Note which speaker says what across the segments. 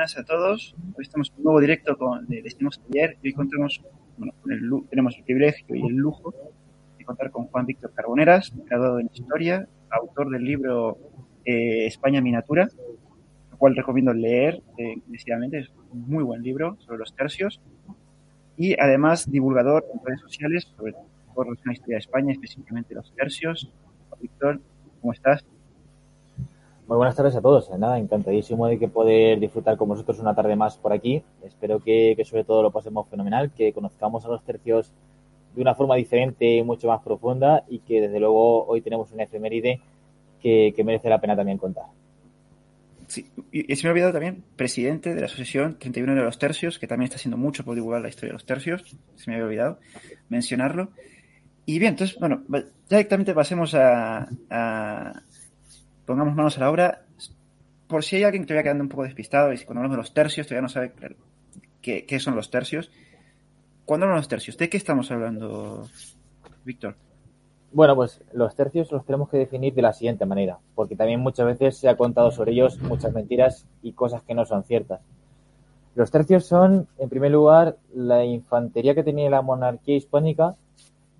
Speaker 1: buenas a todos. Hoy estamos en un nuevo directo con, de Destinos Ayer y hoy contamos, bueno, el, tenemos el privilegio y el lujo de contar con Juan Víctor Carboneras, graduado en Historia, autor del libro eh, España Miniatura, lo cual recomiendo leer eh, es un muy buen libro sobre los tercios y además divulgador en redes sociales sobre la historia de España, específicamente los tercios. Víctor, ¿cómo estás?
Speaker 2: Muy buenas tardes a todos. Nada, encantadísimo de que poder disfrutar con vosotros una tarde más por aquí. Espero que, sobre todo lo pasemos fenomenal, que conozcamos a los tercios de una forma diferente y mucho más profunda y que desde luego hoy tenemos una efeméride que, merece la pena también contar.
Speaker 1: Sí, y, se me ha olvidado también, presidente de la Asociación 31 de los Tercios, que también está haciendo mucho por divulgar la historia de los tercios. Se me había olvidado mencionarlo. Y bien, entonces, bueno, directamente pasemos a, pongamos manos a la obra. Por si hay alguien que todavía quedando un poco despistado y si cuando hablamos de los tercios todavía no sabe qué, son los tercios. Cuando hablamos de los tercios, ¿de qué estamos hablando, Víctor?
Speaker 2: Bueno, pues los tercios los tenemos que definir de la siguiente manera, porque también muchas veces se ha contado sobre ellos muchas mentiras y cosas que no son ciertas. Los tercios son, en primer lugar, la infantería que tenía la monarquía hispánica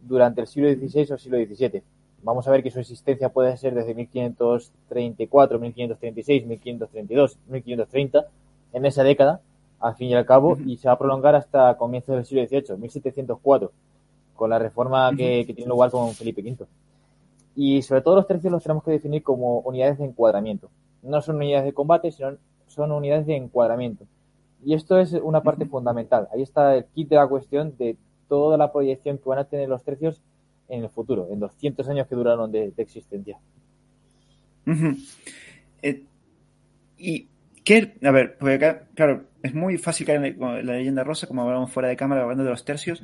Speaker 2: durante el siglo XVI o siglo XVII vamos a ver que su existencia puede ser desde 1534, 1536, 1532, 1530, en esa década, al fin y al cabo, y se va a prolongar hasta comienzos del siglo XVIII, 1704, con la reforma que, tiene lugar con Felipe V. Y sobre todo los tercios los tenemos que definir como unidades de encuadramiento. No son unidades de combate, sino son unidades de encuadramiento. Y esto es una parte fundamental. Ahí está el kit de la cuestión de toda la proyección que van a tener los tercios en el futuro, en los cientos años que duraron de, existencia.
Speaker 1: Eh, y qué, a ver, porque acá, claro, es muy fácil caer en la, leyenda rosa, como hablamos fuera de cámara, hablando de los tercios,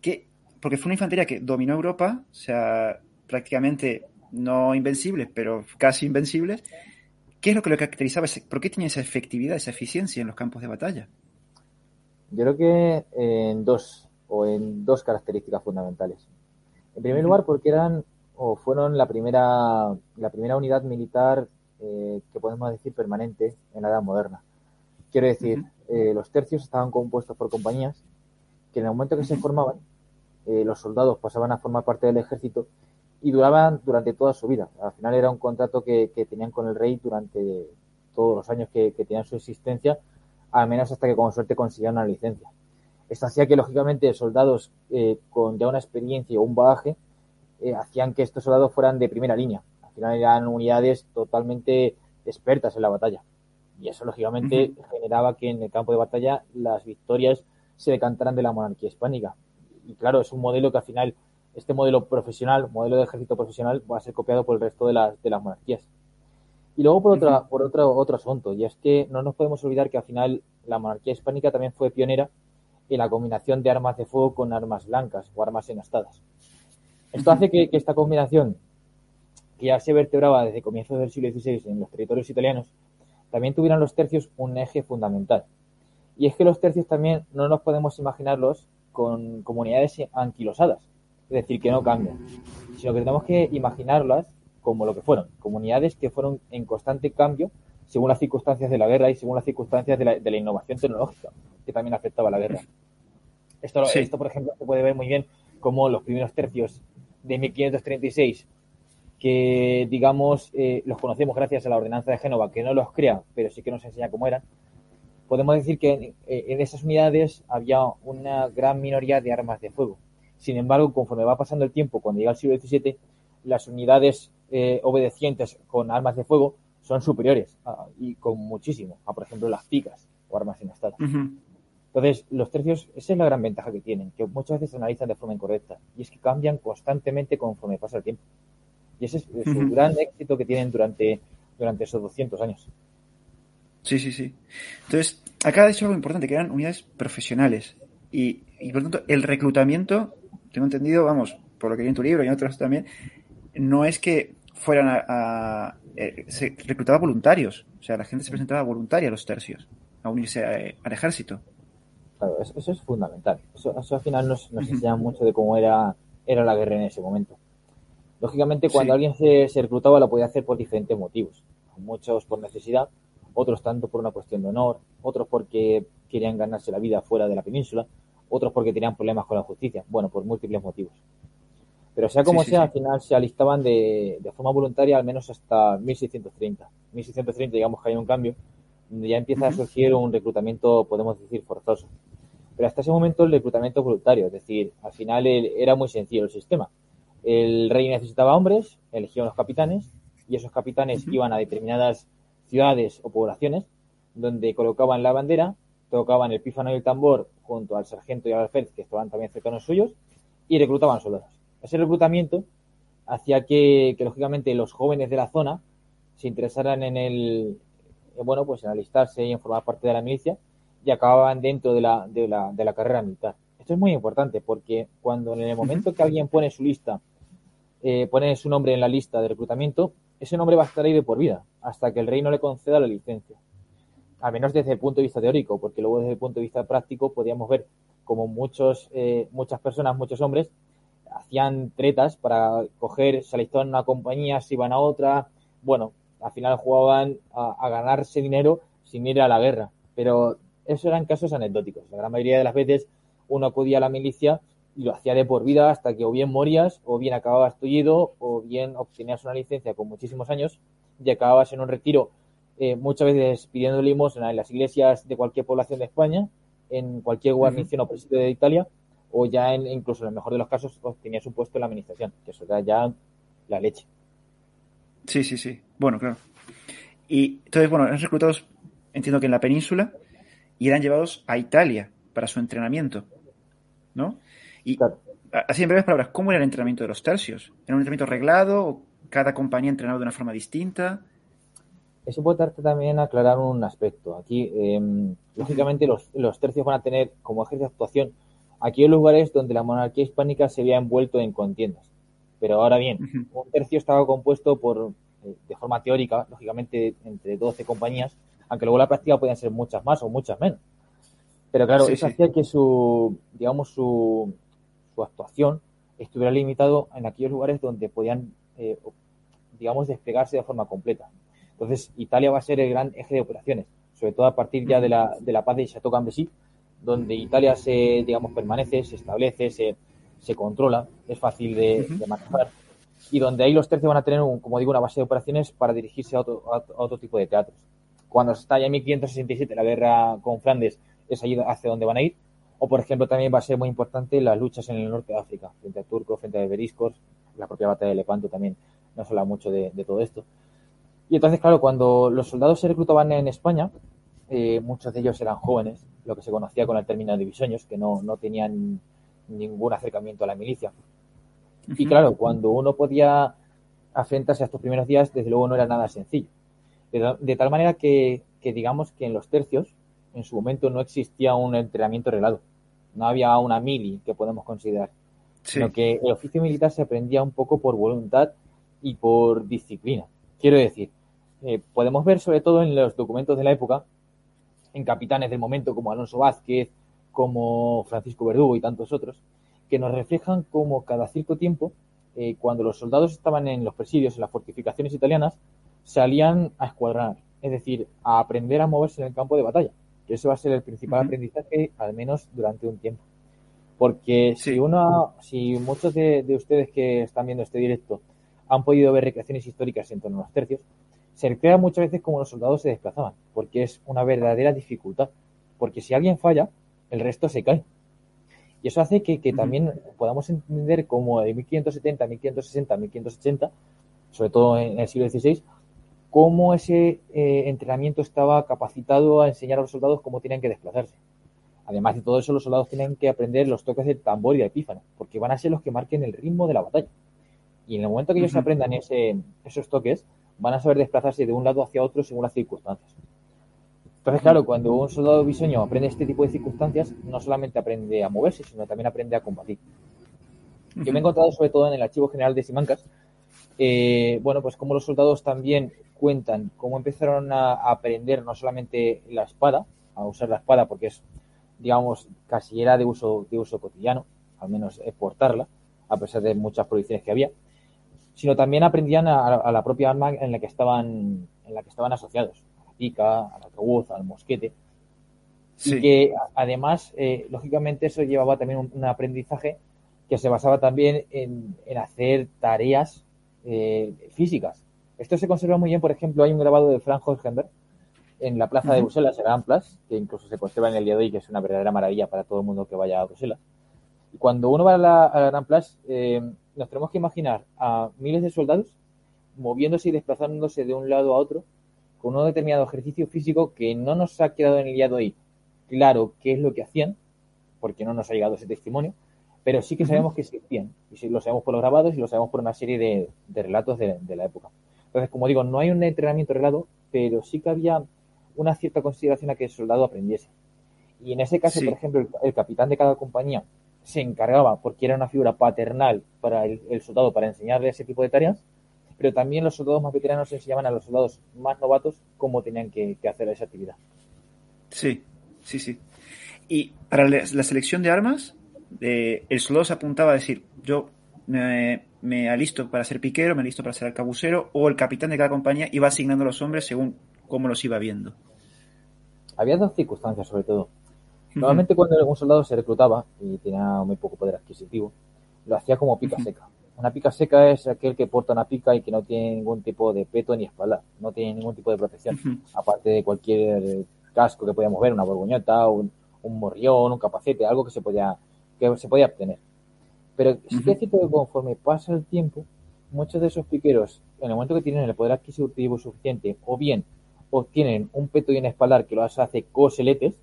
Speaker 1: que, porque fue una infantería que dominó Europa, o sea, prácticamente no invencibles, pero casi invencibles. ¿Qué es lo que lo caracterizaba? ¿Por qué tenía esa efectividad, esa eficiencia en los campos de batalla?
Speaker 2: Yo creo que en dos, o en dos características fundamentales. En primer lugar, porque eran o fueron la primera, la primera unidad militar eh, que podemos decir permanente en la edad moderna. Quiero decir, eh, los tercios estaban compuestos por compañías que en el momento que se formaban, eh, los soldados pasaban a formar parte del ejército y duraban durante toda su vida. Al final era un contrato que, tenían con el rey durante todos los años que, que tenían su existencia, al menos hasta que con suerte consiguieran una licencia. Esto hacía que, lógicamente, soldados eh, con ya una experiencia o un bagaje eh, hacían que estos soldados fueran de primera línea. Al final eran unidades totalmente expertas en la batalla. Y eso, lógicamente, generaba que en el campo de batalla las victorias se decantaran de la monarquía hispánica. Y claro, es un modelo que al final, este modelo profesional, modelo de ejército profesional, va a ser copiado por el resto de las, de las monarquías. Y luego por, otra, por otro, otro asunto, y es que no nos podemos olvidar que al final la monarquía hispánica también fue pionera y la combinación de armas de fuego con armas blancas o armas enastadas. Esto hace que, esta combinación, que ya se vertebraba desde comienzos del siglo XVI en los territorios italianos, también tuvieran los tercios un eje fundamental. Y es que los tercios también no nos podemos imaginarlos con comunidades anquilosadas, es decir, que no cambian, sino que tenemos que imaginarlas como lo que fueron, comunidades que fueron en constante cambio según las circunstancias de la guerra y según las circunstancias de la, de la innovación tecnológica, que también afectaba a la guerra. Esto, esto, por ejemplo, se puede ver muy bien como los primeros tercios de 1536, que, digamos, eh, los conocemos gracias a la ordenanza de Génova, que no los crea, pero sí que nos enseña cómo eran. Podemos decir que en, esas unidades había una gran minoría de armas de fuego. Sin embargo, conforme va pasando el tiempo, cuando llega el siglo XVII, las unidades eh, obedecientes con armas de fuego son superiores y con muchísimo a, por ejemplo, las picas o armas en estado. Entonces, los tercios, esa es la gran ventaja que tienen, que muchas veces se analizan de forma incorrecta y es que cambian constantemente conforme pasa el tiempo. Y ese es, el gran éxito que tienen durante, durante esos 200 años.
Speaker 1: Sí, sí, sí. Entonces, acá ha dicho algo importante, que eran unidades profesionales. Y, y por tanto, el reclutamiento, tengo entendido, vamos, por lo que hay en tu libro y en otros también, no es que fueran a, eh, se reclutaba voluntarios, o sea, la gente se presentaba voluntaria a los tercios, a unirse eh, al ejército.
Speaker 2: Claro, eso, es fundamental. Eso, al final nos, enseña mucho de cómo era, era la guerra en ese momento. Lógicamente, cuando alguien se, reclutaba, lo podía hacer por diferentes motivos. Muchos por necesidad, otros tanto por una cuestión de honor, otros porque querían ganarse la vida fuera de la península, otros porque tenían problemas con la justicia, bueno, por múltiples motivos. Pero sea como sea, al final se alistaban de, forma voluntaria al menos hasta 1630. 1630, digamos que hay un cambio, donde ya empieza a surgir un reclutamiento, podemos decir, forzoso. Pero hasta ese momento el reclutamiento voluntario, es decir, al final era muy sencillo el sistema. El rey necesitaba hombres, elegía unos capitanes, y esos capitanes iban a determinadas ciudades o poblaciones, donde colocaban la bandera, tocaban el pífano y el tambor junto al sargento y al alférez, que estaban también cercanos suyos, y reclutaban soldados. Ese reclutamiento hacía que, lógicamente, los jóvenes de la zona se interesaran en el, bueno, pues en alistarse y en formar parte de la milicia y acababan dentro de la, de la, de la carrera militar. Esto es muy importante porque cuando en el momento que alguien pone su lista, eh, pone su nombre en la lista de reclutamiento, ese nombre va a estar ahí de por vida, hasta que el rey no le conceda la licencia. Al menos desde el punto de vista teórico, porque luego desde el punto de vista práctico podíamos ver como muchos, eh, muchas personas, muchos hombres, hacían tretas para coger, se alistaban en una compañía, se iban a otra. Bueno, al final jugaban a, ganarse dinero sin ir a la guerra. Pero eso eran casos anecdóticos. La gran mayoría de las veces uno acudía a la milicia y lo hacía de por vida hasta que o bien morías, o bien acababas tullido, o bien obtenías una licencia con muchísimos años y acababas en un retiro, eh, muchas veces pidiendo limosna en las iglesias de cualquier población de España, en cualquier guarnición o presidio de Italia, o ya en, incluso en el mejor de los casos obtenías un puesto en la administración, que eso era ya la leche.
Speaker 1: Sí, sí, sí. Bueno, claro. Y entonces, bueno, eran reclutados, entiendo que en la península, y eran llevados a Italia para su entrenamiento, ¿no? Y así en breves palabras, ¿cómo era el entrenamiento de los tercios? ¿Era un entrenamiento arreglado o cada compañía entrenado de una forma distinta?
Speaker 2: Eso puede darte también aclarar un aspecto. Aquí, em, lógicamente, los, los, tercios van a tener como eje de actuación aquellos lugares donde la monarquía hispánica se había envuelto en contiendas. Pero ahora bien, un tercio estaba compuesto por, eh, de forma teórica, lógicamente, entre 12 compañías, aunque luego la práctica podían ser muchas más o muchas menos. Pero claro, eso hacía que su, digamos, su, su actuación estuviera limitado en aquellos lugares donde podían, eh, digamos, desplegarse de forma completa. Entonces, Italia va a ser el gran eje de operaciones, sobre todo a partir ya de la, de la paz de Chateau donde Italia se, digamos, permanece, se establece, se, se controla, es fácil de, manejar, y donde ahí los tercios van a tener, un, como digo, una base de operaciones para dirigirse a otro, a otro tipo de teatros. Cuando está ya en 1567 la guerra con Flandes, es allí hacia donde van a ir, o, por ejemplo, también va a ser muy importante las luchas en el norte de África, frente a turcos, frente a beriscos, la propia batalla de Lepanto también nos habla mucho de, todo esto. Y entonces, claro, cuando los soldados se reclutaban en España, eh, muchos de ellos eran jóvenes, lo que se conocía con el término de bisoños, que no, no tenían ningún acercamiento a la milicia. Y claro, cuando uno podía afrontarse a estos primeros días, desde luego no era nada sencillo. De, tal manera que, que digamos que en los tercios en su momento no existía un entrenamiento reglado. No había una mili que podemos considerar. Sino que el oficio militar se aprendía un poco por voluntad y por disciplina. Quiero decir, eh, podemos ver sobre todo en los documentos de la época, en capitanes del momento como Alonso Vázquez, como Francisco Verdugo y tantos otros, que nos reflejan como cada cierto tiempo, eh, cuando los soldados estaban en los presidios, en las fortificaciones italianas, salían a escuadrar, es decir, a aprender a moverse en el campo de batalla que eso va a ser el principal aprendizaje, al menos durante un tiempo. Porque si uno, si muchos de, ustedes que están viendo este directo han podido ver recreaciones históricas en torno a los tercios, se recrea muchas veces como los soldados se desplazaban, porque es una verdadera dificultad. Porque si alguien falla, el resto se cae. Y eso hace que, también podamos entender como de 1570, 1560, 1580, sobre todo en el siglo XVI, cómo ese eh, entrenamiento estaba capacitado a enseñar a los soldados cómo tenían que desplazarse. Además de todo eso, los soldados tienen que aprender los toques del tambor y del epífano, porque van a ser los que marquen el ritmo de la batalla. Y en el momento que ellos aprendan ese, esos toques, van a saber desplazarse de un lado hacia otro según las circunstancias. Entonces, claro, cuando un soldado bisoño aprende este tipo de circunstancias, no solamente aprende a moverse, sino también aprende a combatir. Yo me he encontrado sobre todo en el Archivo General de Simancas, eh, bueno, pues como los soldados también cuentan cómo empezaron a aprender no solamente la espada, a usar la espada porque es, digamos, casi era de uso, de uso cotidiano, al menos portarla, a pesar de muchas prohibiciones que había, sino también aprendían a, la propia arma en la que estaban, en la que estaban asociados, a la pica, al arcabuz, al mosquete. Y que además, eh, lógicamente, eso llevaba también un, aprendizaje que se basaba también en, hacer tareas eh, físicas. Esto se conserva muy bien, por ejemplo, hay un grabado de Frank Holzheimer en la plaza de Bruselas, en Gran Place, que incluso se conserva en el día de hoy, que es una verdadera maravilla para todo el mundo que vaya a Bruselas. Y cuando uno va a la, Gran Place, eh, nos tenemos que imaginar a miles de soldados moviéndose y desplazándose de un lado a otro con un determinado ejercicio físico que no nos ha quedado en el día de hoy claro qué es lo que hacían, porque no nos ha llegado ese testimonio, pero sí que sabemos que existían, y lo sabemos por los grabados y lo sabemos por una serie de, relatos de, la época. Entonces, como digo, no hay un entrenamiento relado, pero sí que había una cierta consideración a que el soldado aprendiese. Y en ese caso, por ejemplo, el, capitán de cada compañía se encargaba, porque era una figura paternal para el, soldado, para enseñarle ese tipo de tareas, pero también los soldados más veteranos enseñaban a los soldados más novatos cómo tenían que, hacer esa actividad.
Speaker 1: Sí, sí, sí. Y para la selección de armas, el soldado se apuntaba a decir, yo me, me, alisto para ser piquero, me alisto para ser arcabucero, o el capitán de cada compañía iba asignando a los hombres según cómo los iba viendo.
Speaker 2: Había dos circunstancias, sobre todo. Normalmente cuando un soldado se reclutaba y tenía muy poco poder adquisitivo, lo hacía como pica seca. Una pica seca es aquel que porta una pica y que no tiene ningún tipo de peto ni espalda, no tiene ningún tipo de protección, aparte de cualquier casco que podíamos ver, una borgoñota, un, un morrión, un capacete, algo que se podía, que se podía obtener. Pero sí que es cierto que conforme pasa el tiempo, muchos de esos piqueros, en el momento que tienen el poder adquisitivo suficiente, o bien obtienen un peto y un espaldar que los hace coseletes,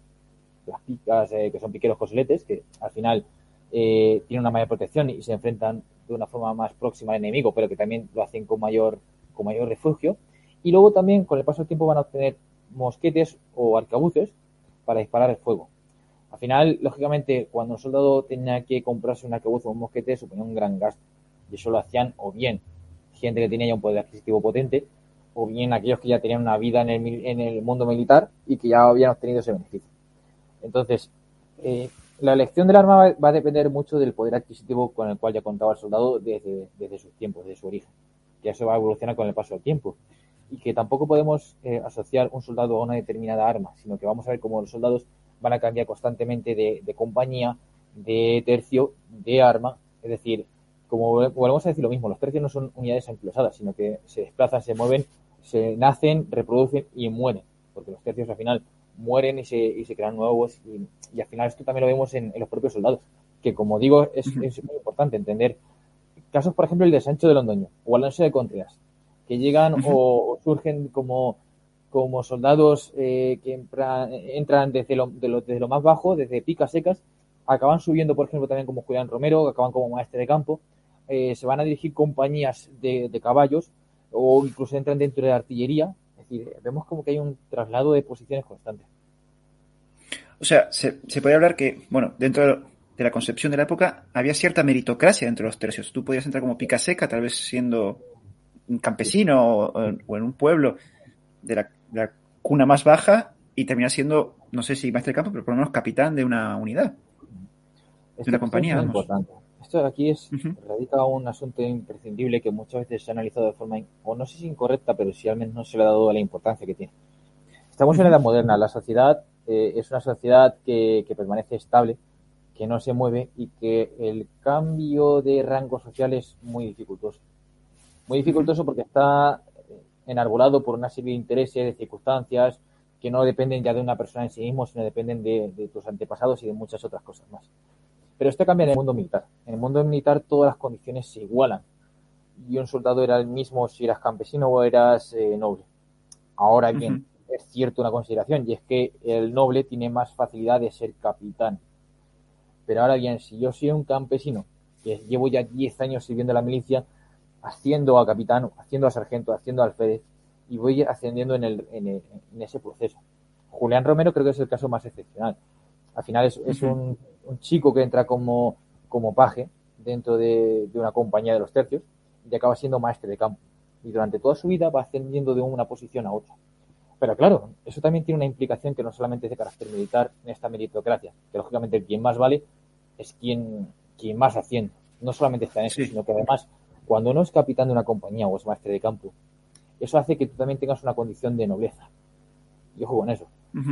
Speaker 2: las picas eh, que son piqueros coseletes, que al final eh, tienen una mayor protección y se enfrentan de una forma más próxima al enemigo, pero que también lo hacen con mayor, con mayor refugio. Y luego también, con el paso del tiempo, van a obtener mosquetes o arcabuces para disparar el fuego. Al final, lógicamente, cuando un soldado tenía que comprarse un arcabuz o un mosquete, suponía un gran gasto. Y eso lo hacían o bien gente que tenía ya un poder adquisitivo potente, o bien aquellos que ya tenían una vida en el, en el mundo militar y que ya habían obtenido ese beneficio. Entonces, eh, la elección del arma va, a depender mucho del poder adquisitivo con el cual ya contaba el soldado desde, desde sus tiempos, desde su origen. Que eso va a evolucionar con el paso del tiempo y que tampoco podemos eh, asociar un soldado a una determinada arma, sino que vamos a ver cómo los soldados van a cambiar constantemente de, compañía, de tercio, de arma, es decir, como volvemos a decir lo mismo, los tercios no son unidades anquilosadas, sino que se desplazan, se mueven, se nacen, reproducen y mueren, porque los tercios al final mueren y se, y se crean nuevos y, al final esto también lo vemos en, los propios soldados, que como digo es, es, muy importante entender casos, por ejemplo, el de Sancho de Londoño o Alonso de Contreras, que llegan o, surgen como, como soldados eh, que entran desde lo, más bajo, desde picas secas, acaban subiendo, por ejemplo, también como Julián Romero, acaban como maestre de campo, eh, se van a dirigir compañías de, caballos o incluso entran dentro de la artillería. Es decir, vemos como que hay un traslado de posiciones constante.
Speaker 1: O sea, se, puede hablar que, bueno, dentro de la concepción de la época había cierta meritocracia dentro de los tercios. Tú podías entrar como pica seca, tal vez siendo un campesino o, en un pueblo de la, cuna más baja y termina siendo, no sé si maestro de campo, pero por lo menos capitán de una unidad,
Speaker 2: de una compañía. Es importante. Esto aquí es, radica un asunto imprescindible que muchas veces se ha analizado de forma, o no sé si incorrecta, pero si al menos no se le ha dado la importancia que tiene. Estamos en la edad moderna, la sociedad eh, es una sociedad que, que permanece estable, que no se mueve y que el cambio de rango social es muy dificultoso. Muy dificultoso porque está enarbolado por una serie de intereses, de circunstancias, que no dependen ya de una persona en sí mismo, sino dependen de, tus antepasados y de muchas otras cosas más. Pero esto cambia en el mundo militar. En el mundo militar todas las condiciones se igualan. Y un soldado era el mismo si eras campesino o eras eh, noble. Ahora bien, es cierto una consideración, y es que el noble tiene más facilidad de ser capitán. Pero ahora bien, si yo soy un campesino, que llevo ya 10 años sirviendo a la milicia, haciendo a capitán, haciendo a sargento, haciendo a alférez y voy ascendiendo en, el, en, ese proceso. Julián Romero creo que es el caso más excepcional. Al final es, un, chico que entra como, como paje dentro de, una compañía de los tercios y acaba siendo maestre de campo. Y durante toda su vida va ascendiendo de una posición a otra. Pero claro, eso también tiene una implicación que no solamente es de carácter militar en esta meritocracia, que lógicamente quien más vale es quien, quien más asciende. No solamente está en eso, sino que además cuando uno es capitán de una compañía o es maestre de campo, eso hace que tú también tengas una condición de nobleza. Y ojo con eso.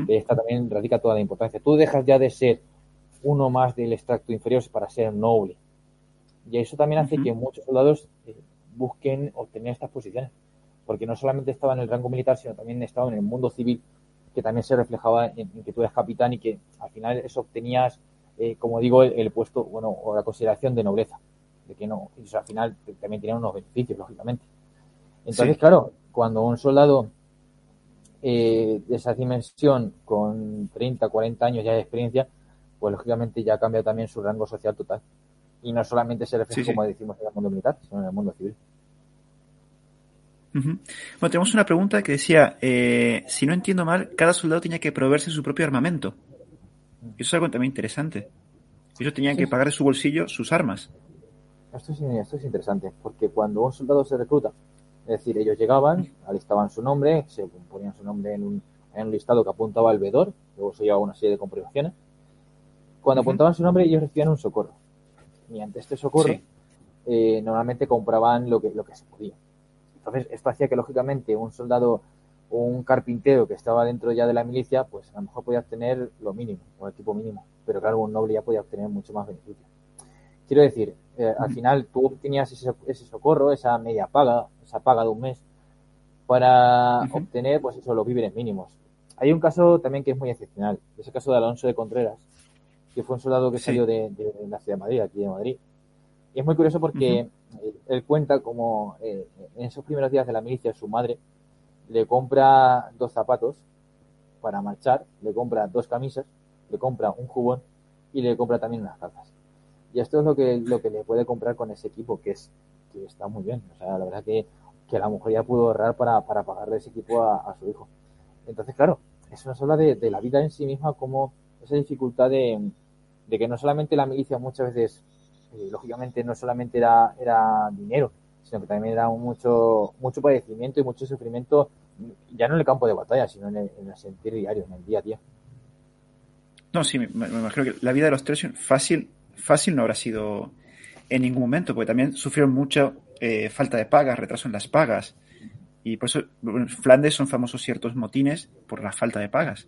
Speaker 2: Esta también radica toda la importancia. Tú dejas ya de ser uno más del extracto inferior para ser noble. Y eso también hace que muchos soldados eh, busquen obtener estas posiciones. Porque no solamente estaba en el rango militar, sino también estaba en el mundo civil, que también se reflejaba en, que tú eres capitán y que al final eso obtenías, eh, como digo, el, puesto, bueno, o la consideración de nobleza. Que no, y al final también tenían unos beneficios, lógicamente. Entonces, claro, cuando un soldado eh, de esa dimensión con 30, 40 años ya de experiencia, pues lógicamente ya cambia también su rango social total. Y no solamente se refleja, como decimos, en el mundo militar, sino en el mundo civil.
Speaker 1: Bueno, tenemos una pregunta que decía, eh, si no entiendo mal, cada soldado tenía que proveerse su propio armamento. Eso es algo también interesante. Ellos tenían que pagar de su bolsillo sus armas.
Speaker 2: Esto es, esto es interesante, porque cuando un soldado se recluta, es decir, ellos llegaban, alistaban su nombre, se ponían su nombre en un, en un listado que apuntaba al vedor, luego se llevaba una serie de comprobaciones. Cuando apuntaban su nombre, ellos recibían un socorro. Y ante este socorro, eh, normalmente compraban lo que, lo que se podía. Entonces, esto hacía que, lógicamente, un soldado o un carpintero que estaba dentro ya de la milicia, pues a lo mejor podía obtener lo mínimo, o el equipo mínimo. Pero claro, un noble ya podía obtener mucho más beneficio. Quiero decir, eh, al final tú obtenías ese, ese, socorro, esa media paga, esa paga de un mes, para obtener, pues eso, los víveres mínimos. Hay un caso también que es muy excepcional, ese caso de Alonso de Contreras, que fue un soldado que salió de, la ciudad de Madrid, aquí de Madrid. Y es muy curioso porque él cuenta como eh, en esos primeros días de la milicia su madre le compra dos zapatos para marchar, le compra dos camisas, le compra un jubón y le compra también unas calzas. Y esto es lo que, lo que le puede comprar con ese equipo, que es que está muy bien. O sea, la verdad que, que la mujer ya pudo ahorrar para, para pagarle ese equipo a, su hijo. Entonces, claro, eso nos habla de, de, la vida en sí misma como esa dificultad de, de que no solamente la milicia muchas veces, eh, lógicamente, no solamente era, era dinero, sino que también era mucho, mucho padecimiento y mucho sufrimiento, ya no en el campo de batalla, sino en el, en el sentir diario, en el día a día.
Speaker 1: No, sí, me, me, imagino que la vida de los tres fácil fácil no habrá sido en ningún momento, porque también sufrieron mucha eh, falta de pagas, retraso en las pagas. Y por eso en Flandes son famosos ciertos motines por la falta de pagas.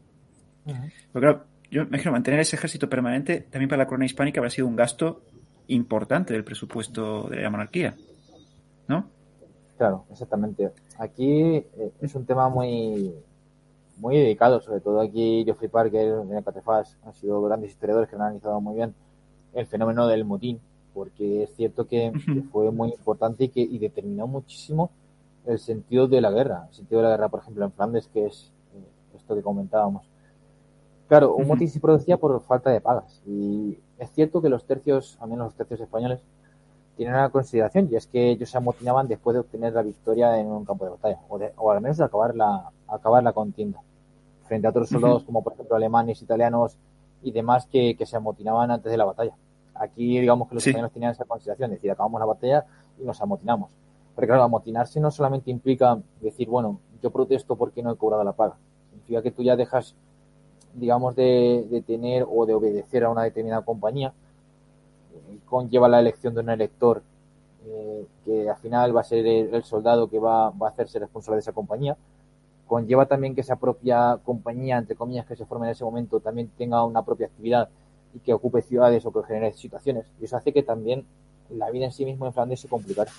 Speaker 1: Pero claro, yo me imagino mantener ese ejército permanente también para la corona hispánica habrá sido un gasto importante del presupuesto de la monarquía, ¿no?
Speaker 2: Claro, exactamente. Aquí eh, es un tema muy muy dedicado, sobre todo aquí Geoffrey Parker, en Catefas, han sido grandes historiadores que lo han analizado muy bien el fenómeno del motín, porque es cierto que, fue muy importante y que y determinó muchísimo el sentido de la guerra, el sentido de la guerra, por ejemplo, en Flandes, que es eh, esto que comentábamos. Claro, un motín se producía por falta de pagas y es cierto que los tercios, al menos los tercios españoles, tienen una consideración y es que ellos se amotinaban después de obtener la victoria en un campo de batalla o, o al menos de acabar la, acabar la contienda frente a otros soldados como por ejemplo alemanes, italianos y demás que, que se amotinaban antes de la batalla. Aquí, digamos que los españoles tenían esa consideración, es decir, acabamos la batalla y nos amotinamos. Pero claro, amotinarse no solamente implica decir, bueno, yo protesto porque no he cobrado la paga. Significa que tú ya dejas, digamos, de, de tener o de obedecer a una determinada compañía. Eh, conlleva la elección de un elector eh, que al final va a ser el, soldado que va, va, a hacerse responsable de esa compañía. Conlleva también que esa propia compañía, entre comillas, que se forme en ese momento, también tenga una propia actividad y que ocupe ciudades o que genere situaciones. Y eso hace que también la vida en sí mismo en Flandes se complicara.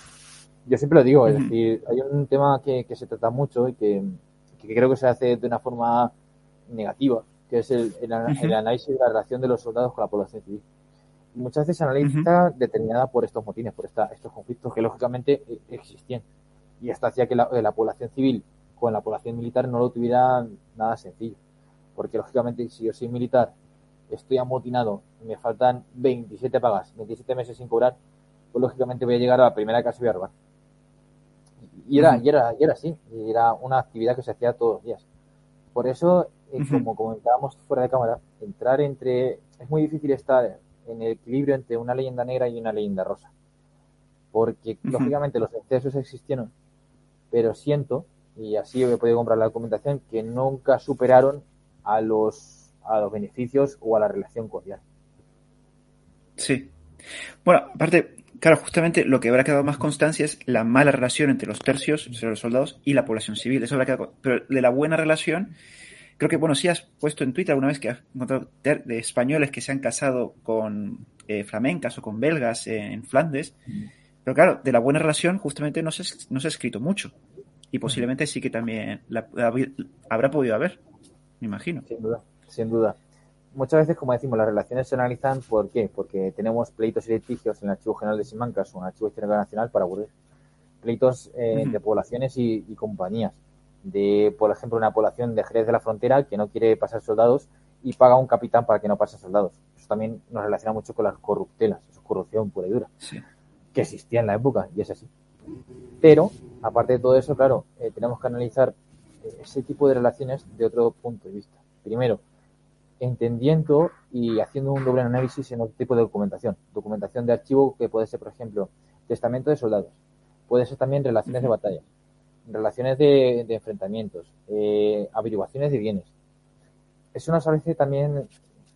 Speaker 2: Yo siempre lo digo, es decir, hay un tema que, que se trata mucho y que, que, creo que se hace de una forma negativa, que es el, el, el análisis de la relación de los soldados con la población civil. Y muchas veces se analiza determinada por estos motines, por esta, estos conflictos que lógicamente e, existían. Y esto hacía que la, la población civil con la población militar no lo tuviera nada sencillo. Porque lógicamente si yo soy militar estoy amotinado y me faltan 27 pagas, 27 meses sin cobrar, pues lógicamente voy a llegar a la primera casa y voy a robar. Y era, y era, y era así, era una actividad que se hacía todos los días. Por eso, eh, como comentábamos fuera de cámara, entrar entre, es muy difícil estar en el equilibrio entre una leyenda negra y una leyenda rosa. Porque, lógicamente, los excesos existieron, pero siento, y así he podido comprar la documentación, que nunca superaron a los a los beneficios o a la relación cordial.
Speaker 1: Sí. Bueno, aparte, claro, justamente lo que habrá quedado más constancia es la mala relación entre los tercios, entre los soldados, y la población civil. Eso habrá quedado. Pero de la buena relación, creo que, bueno, sí has puesto en Twitter alguna vez que has encontrado de españoles que se han casado con eh, flamencas o con belgas en Flandes. Pero claro, de la buena relación justamente no se, no se ha escrito mucho. Y posiblemente sí que también la, habrá podido haber, me imagino.
Speaker 2: Sin duda, sin duda. Muchas veces, como decimos, las relaciones se analizan ¿por qué? Porque tenemos pleitos y litigios en el Archivo General de Simancas o en el Archivo Histórico Nacional para aburrir. Pleitos eh, entre poblaciones y, compañías. De, por ejemplo, una población de Jerez de la Frontera que no quiere pasar soldados y paga un capitán para que no pase soldados. Eso también nos relaciona mucho con las corruptelas, eso es corrupción pura y dura, que existía en la época y es así. Pero, aparte de todo eso, claro, eh, tenemos que analizar eh, ese tipo de relaciones de otro punto de vista. Primero, entendiendo y haciendo un doble análisis en otro tipo de documentación. Documentación de archivo que puede ser, por ejemplo, testamento de soldados. Puede ser también relaciones de batalla, relaciones de, enfrentamientos, eh, averiguaciones de bienes. Eso nos hace también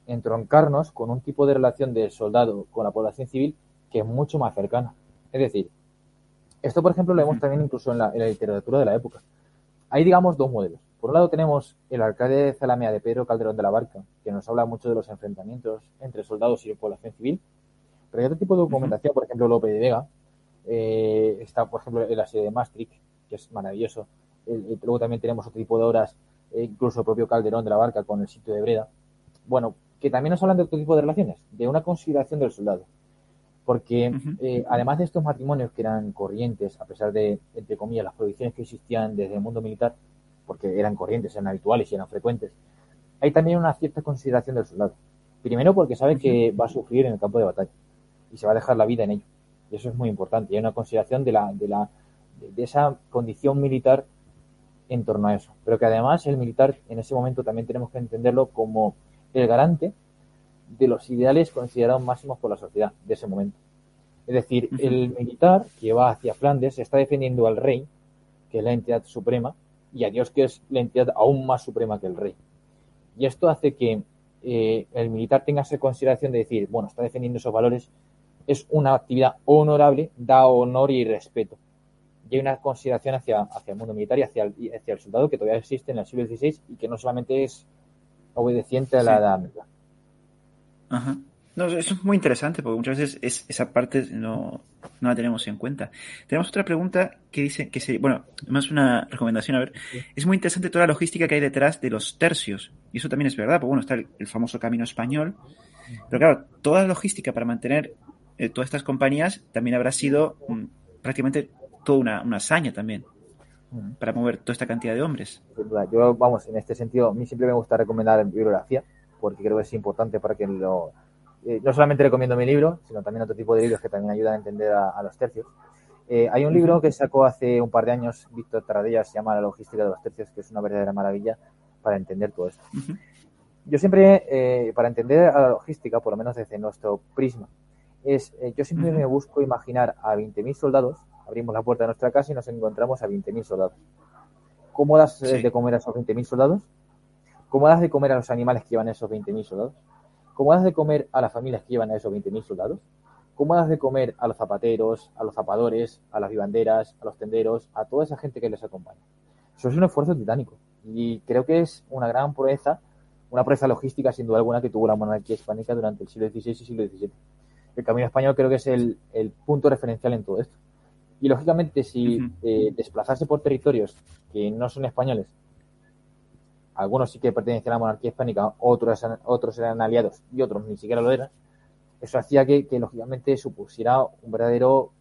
Speaker 2: entroncarnos con un tipo de relación del soldado con la población civil que es mucho más cercana. Es decir, esto, por ejemplo, lo vemos también incluso en la, literatura de la época. Hay, digamos, dos modelos. Por un lado tenemos el alcalde de Zalamea de Pedro Calderón de la Barca, que nos habla mucho de los enfrentamientos entre soldados y población civil. Pero hay otro tipo de documentación, por ejemplo, Lope de Vega. Eh, está, por ejemplo, el asedio de Maastricht, que es maravilloso. luego también tenemos otro tipo de obras, eh, incluso el propio Calderón de la Barca con el sitio de Breda. Bueno, que también nos hablan de otro tipo de relaciones, de una consideración del soldado porque eh, además de estos matrimonios que eran corrientes, a pesar de, entre comillas, las prohibiciones que existían desde el mundo militar, porque eran corrientes, eran habituales y eran frecuentes, hay también una cierta consideración del soldado. Primero porque sabe que va a sufrir en el campo de batalla y se va a dejar la vida en ello. Y eso es muy importante. Y hay una consideración de, la, de, la, de esa condición militar en torno a eso. Pero que además el militar en ese momento también tenemos que entenderlo como el garante de los ideales considerados máximos por la sociedad de ese momento. Es decir, el militar que va hacia Flandes está defendiendo al rey, que es la entidad suprema, y a Dios, que es la entidad aún más suprema que el rey. Y esto hace que eh, el militar tenga esa consideración de decir, bueno, está defendiendo esos valores, es una actividad honorable, da honor y respeto. Y hay una consideración hacia, hacia el mundo militar y hacia el, hacia el soldado que todavía existe en el siglo XVI y que no solamente es obedeciente a la edad media.
Speaker 1: Ajá. No, eso es muy interesante porque muchas veces es, esa parte no, no, la tenemos en cuenta. Tenemos otra pregunta que dice que se, bueno, más una recomendación, a ver, es muy interesante toda la logística que hay detrás de los tercios. Y eso también es verdad, porque bueno, está el, famoso camino español. Pero claro, toda la logística para mantener eh, todas estas compañías también habrá sido mm, prácticamente toda una, una hazaña también para mover toda esta cantidad de hombres.
Speaker 2: Yo, vamos, en este sentido, a mí siempre me gusta recomendar bibliografía porque creo que es importante para que lo... Eh, no solamente recomiendo mi libro, sino también otro tipo de libros que también ayudan a entender a, los tercios. Eh, hay un libro que sacó hace un par de años Víctor Tarradella, se llama La logística de los tercios, que es una verdadera maravilla para entender todo esto. Yo siempre, eh, para entender a la logística, por lo menos desde nuestro prisma, es yo siempre me busco imaginar a 20.000 soldados, abrimos la puerta de nuestra casa y nos encontramos a 20.000 soldados. ¿Cómo das de comer a esos 20.000 soldados? ¿Cómo das de comer a los animales que llevan esos 20.000 soldados? ¿Cómo das de comer a las familias que llevan a esos 20.000 soldados? ¿Cómo das de comer a los zapateros, a los zapadores, a las vivanderas, a los tenderos, a toda esa gente que les acompaña? Eso es un esfuerzo titánico y creo que es una gran proeza, una proeza logística sin duda alguna que tuvo la monarquía hispánica durante el siglo XVI y siglo XVII. El camino español creo que es el, punto referencial en todo esto. Y lógicamente, si eh, desplazarse por territorios que no son españoles algunos sí que pertenecían a la monarquía hispánica, otros, otros eran aliados y otros ni siquiera lo eran, eso hacía que, lógicamente supusiera un verdadero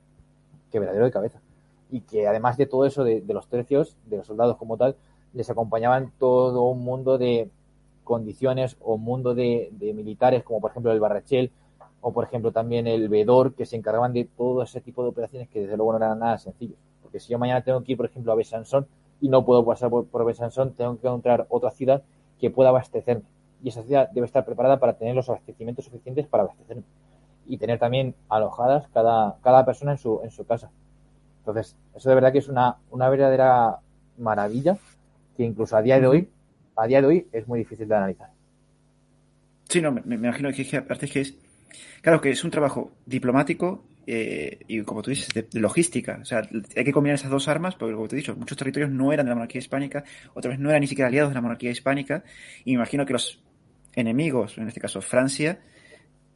Speaker 2: quebradero de cabeza. Y que además de todo eso, de, los tercios, de los soldados como tal, les acompañaban todo un mundo de condiciones o un mundo de, militares, como por ejemplo el Barrachel, o por ejemplo también el Vedor, que se encargaban de todo ese tipo de operaciones que desde luego no eran nada sencillos. Porque si yo mañana tengo que ir, por ejemplo, a Besançon, y no puedo pasar por, por Besançon, tengo que encontrar otra ciudad que pueda abastecerme. Y esa ciudad debe estar preparada para tener los abastecimientos suficientes para abastecerme. Y tener también alojadas cada, cada persona en su, en su casa. Entonces, eso de verdad que es una, una verdadera maravilla que incluso a día de hoy, a día de hoy es muy difícil de analizar.
Speaker 1: Sí, no, me, imagino que, es, claro que es un trabajo diplomático eh, y como tú dices, de, logística. O sea, hay que combinar esas dos armas porque, como te he dicho, muchos territorios no eran de la monarquía hispánica, otros no eran ni siquiera aliados de la monarquía hispánica, y me imagino que los enemigos, en este caso Francia,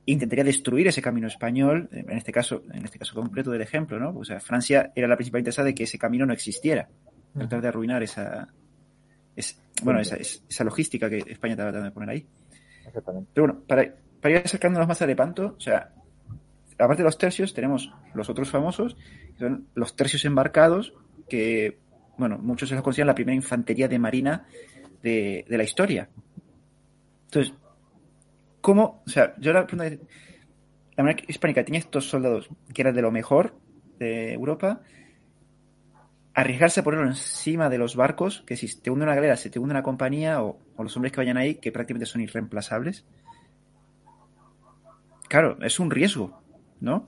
Speaker 1: intentaría destruir ese camino español, en este caso, en este caso concreto del ejemplo, ¿no? O sea, Francia era la principal interesada de que ese camino no existiera, tratar de arruinar esa, bueno, esa, esa, logística que España estaba tratando de poner ahí. Exactamente. Pero bueno, para, para ir acercándonos más a Lepanto, o sea, aparte de los tercios, tenemos los otros famosos, que son los tercios embarcados, que, bueno, muchos se los consideran la primera infantería de marina de, la historia. Entonces, ¿cómo? O sea, yo la pregunta la monarquía hispánica tenía estos soldados que eran de lo mejor de Europa, arriesgarse a ponerlo encima de los barcos, que si te hunde una galera, se te hunde una compañía, o, los hombres que vayan ahí, que prácticamente son irreemplazables. Claro, es un riesgo, ¿no?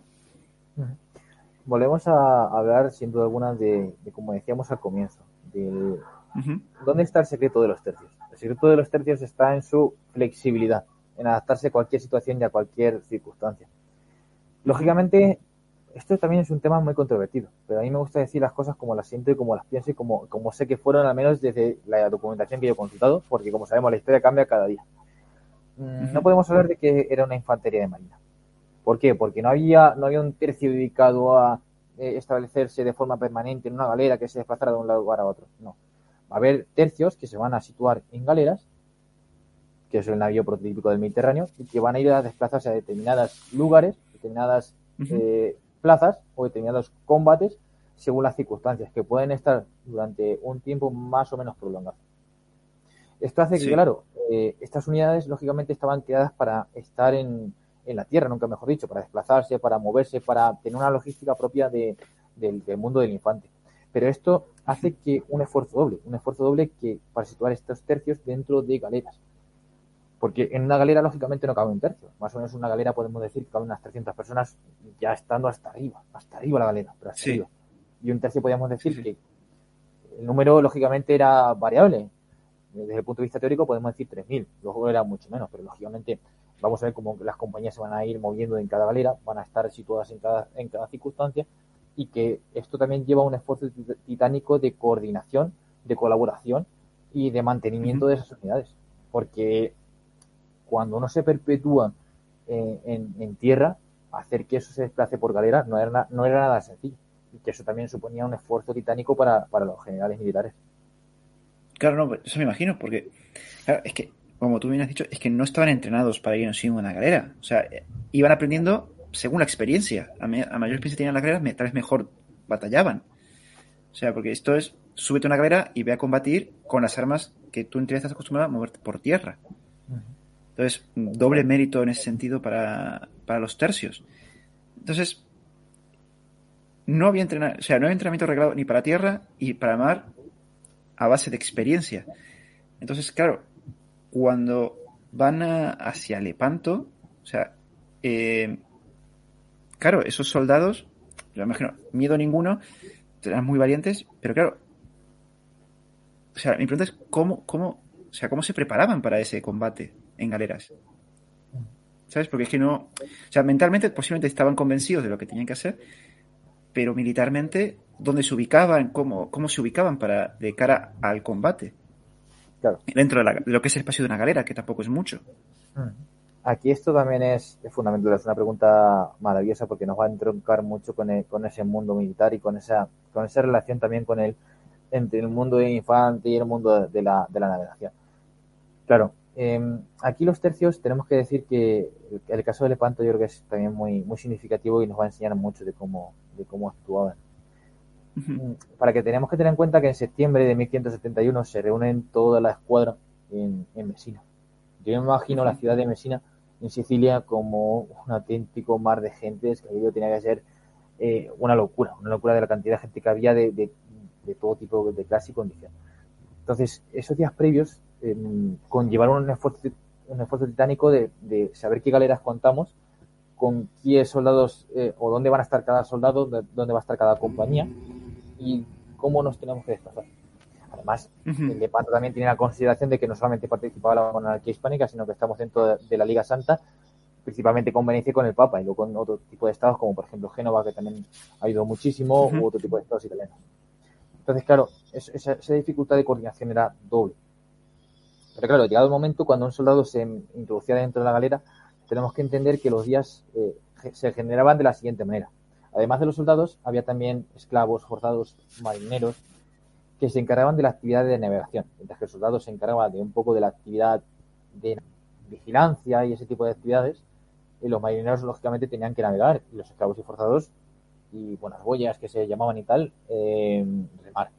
Speaker 2: Volvemos a hablar, sin duda alguna, de, como decíamos al comienzo, de dónde está el secreto de los tercios. El secreto de los tercios está en su flexibilidad, en adaptarse a cualquier situación y a cualquier circunstancia. Lógicamente, esto también es un tema muy controvertido, pero a mí me gusta decir las cosas como las siento y como las pienso y como, como sé que fueron, al menos desde la documentación que yo he consultado, porque como sabemos, la historia cambia cada día. Mm, no podemos hablar de que era una infantería de marina. ¿Por qué? Porque no había, no había un tercio dedicado a eh, establecerse de forma permanente en una galera que se desplazara de un lugar a otro. No. Va a haber tercios que se van a situar en galeras, que es el navío prototípico del Mediterráneo, y que van a ir a desplazarse a determinados lugares, determinadas eh, plazas o determinados combates según las circunstancias, que pueden estar durante un tiempo más o menos prolongado. Esto hace que, claro, eh, estas unidades lógicamente estaban creadas para estar en, en, la tierra, nunca mejor dicho, para desplazarse, para moverse, para tener una logística propia de, del, mundo del infante. Pero esto hace que un esfuerzo doble, un esfuerzo doble que para situar estos tercios dentro de galeras. Porque en una galera, lógicamente, no cabe un tercio. Más o menos una galera podemos decir que cabe unas 300 personas ya estando hasta arriba, hasta arriba la galera, pero hasta arriba. Y un tercio podríamos decir que el número, lógicamente, era variable. Desde el punto de vista teórico podemos decir 3.000, luego era mucho menos, pero lógicamente vamos a ver cómo las compañías se van a ir moviendo en cada galera, van a estar situadas en cada, en cada circunstancia y que esto también lleva un esfuerzo titánico de coordinación, de colaboración y de mantenimiento de esas unidades. Porque cuando uno se perpetúa en, tierra, hacer que eso se desplace por galera no era, no era nada sencillo. Y que eso también suponía un esfuerzo titánico para, los generales militares.
Speaker 1: Claro, no, eso me imagino, porque es que, como tú bien has dicho, es que no estaban entrenados para ir en una galera. O sea, iban aprendiendo según la experiencia. A, mayor experiencia tenían las galeras, tal vez mejor batallaban. O sea, porque esto es, súbete a una galera y ve a combatir con las armas que tú en teoría estás acostumbrado a moverte por tierra. Entonces, doble mérito en ese sentido para, los tercios. Entonces, no había, entrenado, o sea, no había entrenamiento arreglado ni para tierra y para mar a base de experiencia. Entonces, claro, cuando van hacia Lepanto, o sea, eh, claro, esos soldados, yo imagino, miedo ninguno, eran muy valientes, pero claro, o sea, mi pregunta es cómo, cómo, o sea, cómo se preparaban para ese combate en galeras. ¿Sabes? Porque es que no. O sea, mentalmente posiblemente estaban convencidos de lo que tenían que hacer, pero militarmente, ¿dónde se ubicaban? ¿Cómo, cómo se ubicaban para de cara al combate? Claro. Dentro de, lo que es el espacio de una galera, que tampoco es mucho.
Speaker 2: Mm. Aquí esto también es, fundamental, es una pregunta maravillosa porque nos va a entroncar mucho con, con ese mundo militar y con esa, con esa relación también con el, entre el mundo infante y el mundo de la, de la navegación. Claro, Em, aquí los tercios tenemos que decir que el, caso de Lepanto yo creo que es también muy, muy significativo y nos va a enseñar mucho de cómo, de cómo actuaban. Mm, para que tenemos que tener en cuenta que en septiembre de 1171 se reúnen toda la escuadra en, en Mesina. Yo me imagino la ciudad de Mesina en Sicilia como un auténtico mar de gente, que aquello tenía que ser eh, una locura, una locura de la cantidad de gente que había de, de, de todo tipo de clase y condición. Entonces, esos días previos conllevaron un esfuerzo, un esfuerzo titánico de, saber qué galeras contamos, con qué soldados eh, o dónde van a estar cada soldado, dónde va a estar cada compañía y cómo nos tenemos que desplazar. Además, el Lepanto también tiene la consideración de que no solamente participaba la monarquía hispánica, sino que estamos dentro de, la Liga Santa principalmente con Venecia y con el Papa, y luego con otro tipo de estados, como por ejemplo Génova, que también ha ido muchísimo, u otro tipo de estados italianos. Entonces, claro, esa, esa, dificultad de coordinación era doble. Pero claro, llegado el momento, cuando un soldado se introducía dentro de la galera, tenemos que entender que los días eh, se generaban de la siguiente manera. Además de los soldados, había también esclavos, forzados, marineros, que se encargaban de la actividad de navegación, mientras que el soldado se encargaba de un poco de la actividad de vigilancia y ese tipo de actividades, y los marineros lógicamente tenían que navegar, y los esclavos y forzados y buenas boyas que se llamaban y tal, eh, remar.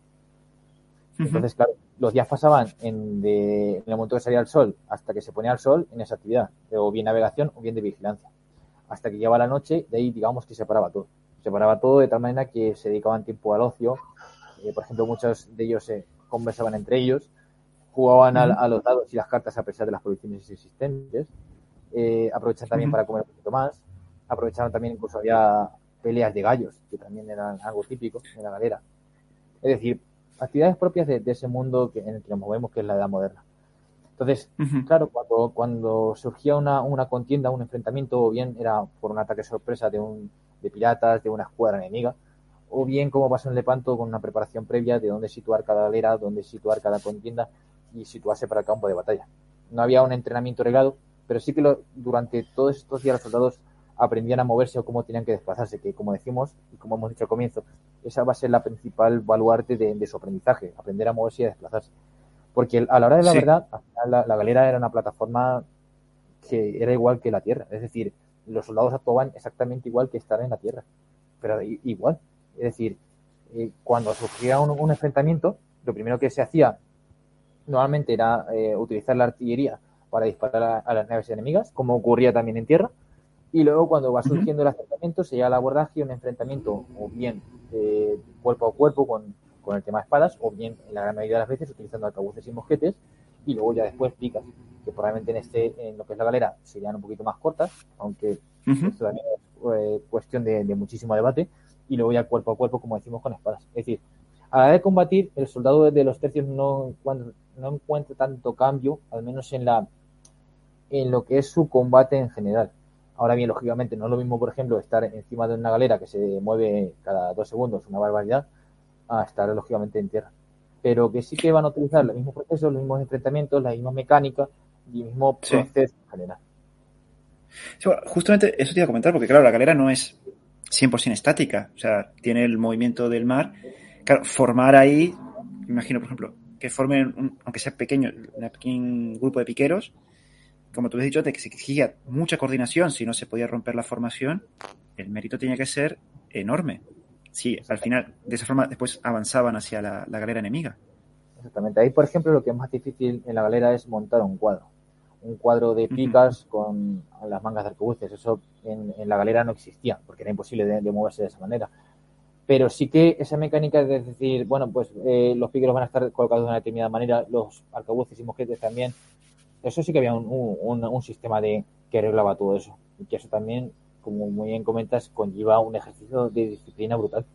Speaker 2: Entonces, claro, los días pasaban en, de, en el momento que salía el sol hasta que se ponía el sol en esa actividad, o bien navegación o bien de vigilancia. Hasta que llegaba la noche, de ahí digamos que se paraba todo. Se paraba todo de tal manera que se dedicaban tiempo al ocio. Eh, por ejemplo, muchos de ellos se conversaban entre ellos, jugaban a, los dados y las cartas a pesar de las prohibiciones existentes, eh, aprovechaban también para comer un poquito más, aprovechaban también incluso había peleas de gallos, que también eran algo típico en la galera. Es decir, actividades propias de, ese mundo que, en el que nos movemos, que es la edad moderna. Entonces, claro, cuando, cuando surgía una, una, contienda, un enfrentamiento, o bien era por un ataque sorpresa de, un, de piratas, de una escuadra enemiga, o bien como pasó en Lepanto con una preparación previa de dónde situar cada galera, dónde situar cada contienda y situarse para el campo de batalla. No había un entrenamiento reglado, pero sí que lo, durante todos estos días los soldados aprendían a moverse o cómo tenían que desplazarse, que como decimos y como hemos dicho al comienzo, esa va a ser la principal baluarte de, su aprendizaje, aprender a moverse y a desplazarse. Porque a la hora de la verdad, la, galera era una plataforma que era igual que la Tierra, es decir, los soldados actuaban exactamente igual que estar en la Tierra, pero igual. Es decir, eh, cuando surgía un, enfrentamiento, lo primero que se hacía normalmente era eh, utilizar la artillería para disparar a, las naves enemigas, como ocurría también en tierra, y luego cuando va surgiendo el enfrentamiento se llega al abordaje, un enfrentamiento o bien eh, cuerpo a cuerpo con, con, el tema de espadas, o bien en la gran mayoría de las veces utilizando arcabuces y mosquetes, y luego ya después picas, que probablemente en este, en lo que es la galera, serían un poquito más cortas, aunque esto también es eh, cuestión de, muchísimo debate, y luego ya cuerpo a cuerpo, como decimos, con espadas. Es decir, a la hora de combatir, el soldado de los tercios no encuentra, no encuentra tanto cambio, al menos en la en lo que es su combate en general. Ahora bien, lógicamente, no es lo mismo, por ejemplo, estar encima de una galera que se mueve cada dos segundos, una barbaridad, a estar, lógicamente, en tierra. Pero que sí que van a utilizar los mismos procesos, los mismos enfrentamientos, la misma mecánica y el mismo proceso en general.
Speaker 1: justamente eso te iba a comentar, porque claro, la galera no es 100% estática, o sea, tiene el movimiento del mar. Claro, formar ahí, imagino, por ejemplo, que formen, aunque sea pequeño, un pequeño grupo de piqueros, como tú has dicho, de que se exigía mucha coordinación si no se podía romper la formación, el mérito tenía que ser enorme. Sí, al final, de esa forma, después avanzaban hacia la, galera enemiga.
Speaker 2: Exactamente. Ahí, por ejemplo, lo que es más difícil en la galera es montar un cuadro. Un cuadro de picas con las mangas de arcabuces. Eso en, la galera no existía, porque era imposible de, moverse de esa manera. Pero sí que esa mecánica de decir, bueno, pues eh, los piqueros van a estar colocados de una determinada manera, los arcabuces y mosquetes también, eso sí que había un, sistema de que arreglaba todo eso. Y que eso también, como muy bien comentas, conlleva un ejercicio de disciplina brutal.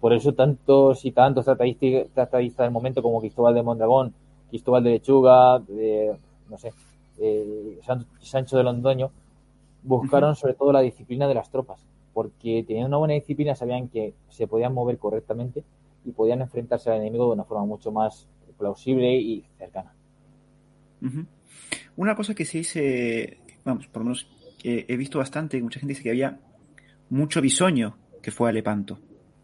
Speaker 2: Por eso tantos y tantos tratadistas del momento como Cristóbal de Mondragón, Cristóbal de Lechuga, de, no sé, eh, Sancho de Londoño, buscaron sobre todo la disciplina de las tropas, porque tenían una buena disciplina, sabían que se podían mover correctamente y podían enfrentarse al enemigo de una forma mucho más plausible y cercana.
Speaker 1: Una cosa que se dice, vamos, por lo menos he visto bastante, mucha gente dice que había mucho bisoño que fue a Lepanto.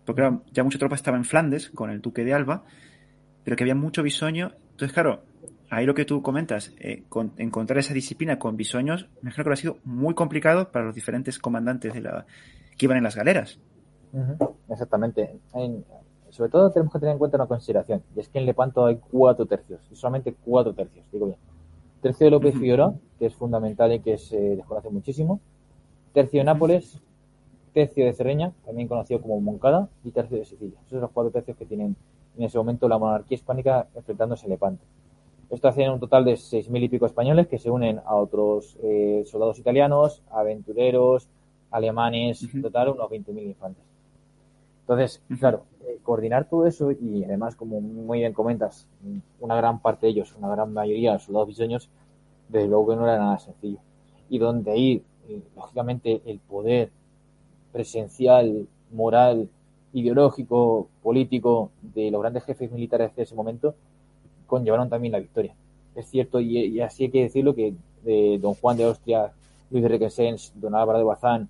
Speaker 1: Porque ya mucha tropa estaba en Flandes con el duque de Alba, pero que había mucho bisoño. Entonces, claro, ahí lo que tú comentas, eh, encontrar esa disciplina con bisoños, me imagino que ha sido muy complicado para los diferentes comandantes de la, que iban en las galeras.
Speaker 2: Exactamente. sobre todo tenemos que tener en cuenta una consideración, y es que en Lepanto hay cuatro tercios, solamente cuatro tercios, digo bien. Tercio de López Figueroa, que es fundamental y que se desconoce muchísimo. Tercio de Nápoles, tercio de Cerreña, también conocido como Moncada, y tercio de Sicilia. Esos son los cuatro tercios que tienen en ese momento la monarquía hispánica enfrentándose a Lepanto. Esto hace un total de seis mil y pico españoles que se unen a otros eh, soldados italianos, aventureros, alemanes, en total unos 20.000 infantes. Entonces, claro, eh, coordinar todo eso y además, como muy bien comentas, una gran parte de ellos, una gran mayoría de soldados diseños, desde luego que no era nada sencillo. Y donde ahí eh, lógicamente, el poder presencial, moral, ideológico, político de los grandes jefes militares de ese momento conllevaron también la victoria. Es cierto, y, así hay que decirlo, que don Juan de Austria, Luis de Requesens, don Álvaro de Bazán,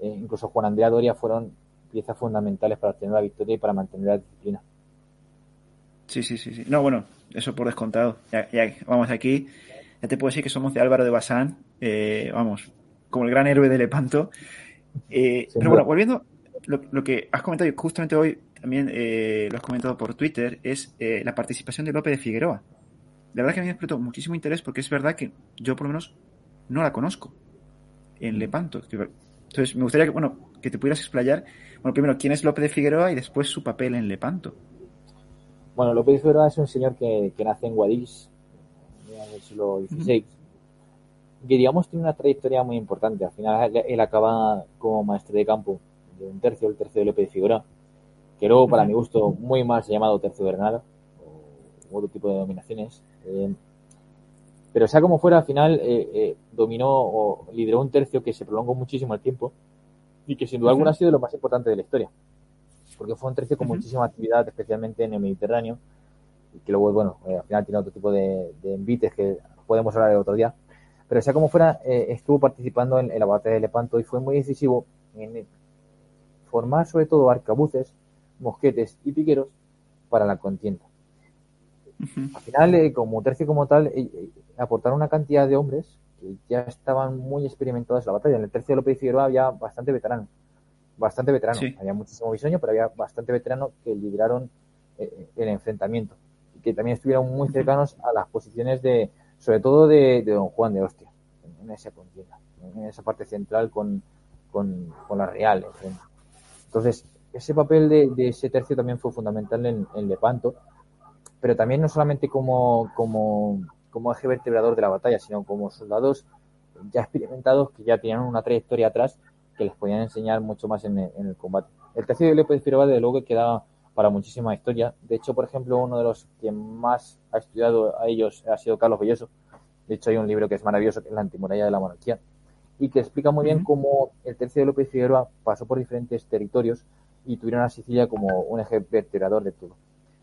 Speaker 2: eh, incluso Juan Andrea Doria fueron piezas fundamentales para obtener la victoria y para mantener la disciplina.
Speaker 1: Sí, sí, sí, sí. No, bueno, eso por descontado. Ya, vamos aquí. Ya te puedo decir que somos de Álvaro de Bazán, eh, vamos, como el gran héroe de Lepanto. Eh, pero bueno, volviendo lo, que has comentado justamente hoy, también eh, lo has comentado por Twitter, es la participación de López de Figueroa. La verdad que a mí me despertó muchísimo interés porque es verdad que yo por lo menos no la conozco en Lepanto. Entonces me gustaría que, bueno, que te pudieras explayar, bueno, primero, quién es López de Figueroa y después su papel en Lepanto.
Speaker 2: Bueno, López de Figueroa es un señor que, nace en Guadix en el siglo XVI, que digamos tiene una trayectoria muy importante. Al final él acaba como maestro de campo de un tercio, el tercio de López de Figueroa, que luego para mi gusto muy mal se ha llamado tercio de Granada, o otro tipo de denominaciones. Eh, pero sea como fuera, al final eh, eh, dominó o lideró un tercio que se prolongó muchísimo el tiempo y que sin duda alguna ha sido lo más importante de la historia. Porque fue un tercio con muchísima actividad, especialmente en el Mediterráneo, y que luego, bueno, eh, al final tiene otro tipo de, envites que podemos hablar el otro día. Pero sea como fuera, estuvo participando en, la batalla de Lepanto y fue muy decisivo en formar sobre todo arcabuces, mosquetes y piqueros para la contienda. Al final, como tercio como tal, aportaron una cantidad de hombres ya estaban muy experimentados en la batalla. En el tercio de López Figueroa había bastante veterano, bastante veterano. Había muchísimo bisoño, pero había bastante veterano que lideraron eh, el enfrentamiento y que también estuvieron muy cercanos a las posiciones de, sobre todo de, don Juan de Ostia, en, esa contienda, en esa parte central con, con, la Real. Entonces, ese papel de, ese tercio también fue fundamental en, en Lepanto, pero también no solamente como, como como eje vertebrador de la batalla, sino como soldados ya experimentados que ya tenían una trayectoria atrás que les podían enseñar mucho más en el, combate. El tercio de López Figueroa, desde luego, que queda para muchísima historia. De hecho, por ejemplo, uno de los que más ha estudiado a ellos ha sido Carlos Belloso. De hecho, hay un libro que es maravilloso, que es La antimuralla de la monarquía, y que explica muy bien cómo el tercio de López Figueroa pasó por diferentes territorios y tuvieron a Sicilia como un eje vertebrador de todo.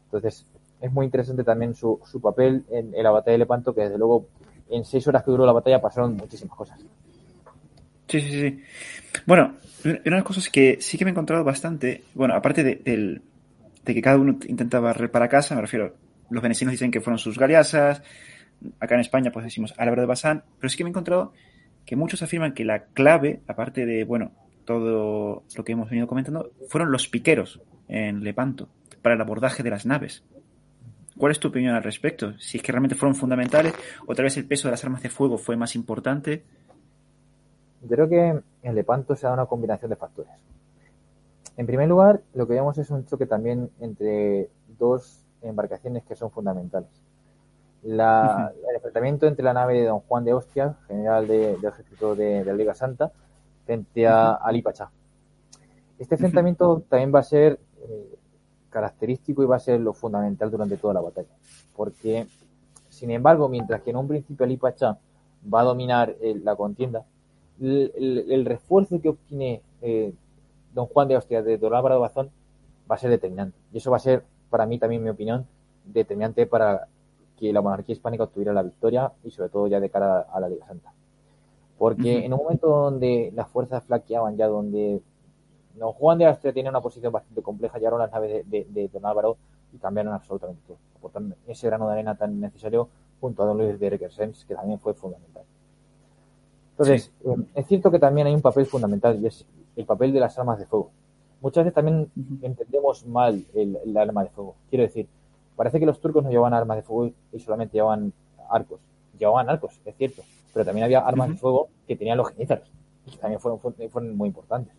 Speaker 2: Entonces, es muy interesante también su, su papel en, la batalla de Lepanto, que desde luego en seis horas que duró la batalla pasaron muchísimas cosas.
Speaker 1: Sí, sí, sí. Bueno, una de las cosas que sí que me he encontrado bastante, bueno, aparte de, de que cada uno intentaba barrer para casa, me refiero, los venecianos dicen que fueron sus galeasas, acá en España pues decimos Álvaro de Bazán, pero sí que me he encontrado que muchos afirman que la clave, aparte de, bueno, todo lo que hemos venido comentando, fueron los piqueros en Lepanto para el abordaje de las naves. ¿Cuál es tu opinión al respecto? Si es que realmente fueron fundamentales, o tal vez el peso de las armas de fuego fue más importante.
Speaker 2: Yo creo que en Lepanto se da una combinación de factores. En primer lugar, lo que vemos es un choque también entre dos embarcaciones que son fundamentales. el enfrentamiento entre la nave de Don Juan de Ostia, general del ejército de, la Liga Santa, frente a Ali Pachá. Este enfrentamiento también va a ser eh, característico y va a ser lo fundamental durante toda la batalla. Porque, sin embargo, mientras que en un principio Ali Pachá va a dominar eh, la contienda, el, refuerzo que obtiene eh, don Juan de Austria de Don Álvaro Bazón va a ser determinante. Y eso va a ser, para mí también, mi opinión, determinante para que la monarquía hispánica obtuviera la victoria y sobre todo ya de cara a la Liga Santa. Porque en un momento donde las fuerzas flaqueaban ya, donde Don Juan de Austria tiene una posición bastante compleja, llegaron las naves de, Don Álvaro y cambiaron absolutamente todo, aportando ese grano de arena tan necesario junto a Don Luis de Requesens, que también fue fundamental. Entonces, eh, es cierto que también hay un papel fundamental y es el papel de las armas de fuego. Muchas veces también entendemos mal el, arma de fuego. Quiero decir, parece que los turcos no llevaban armas de fuego y solamente llevaban arcos. Llevaban arcos, es cierto, pero también había armas de fuego que tenían los genízaros, que también fueron muy importantes.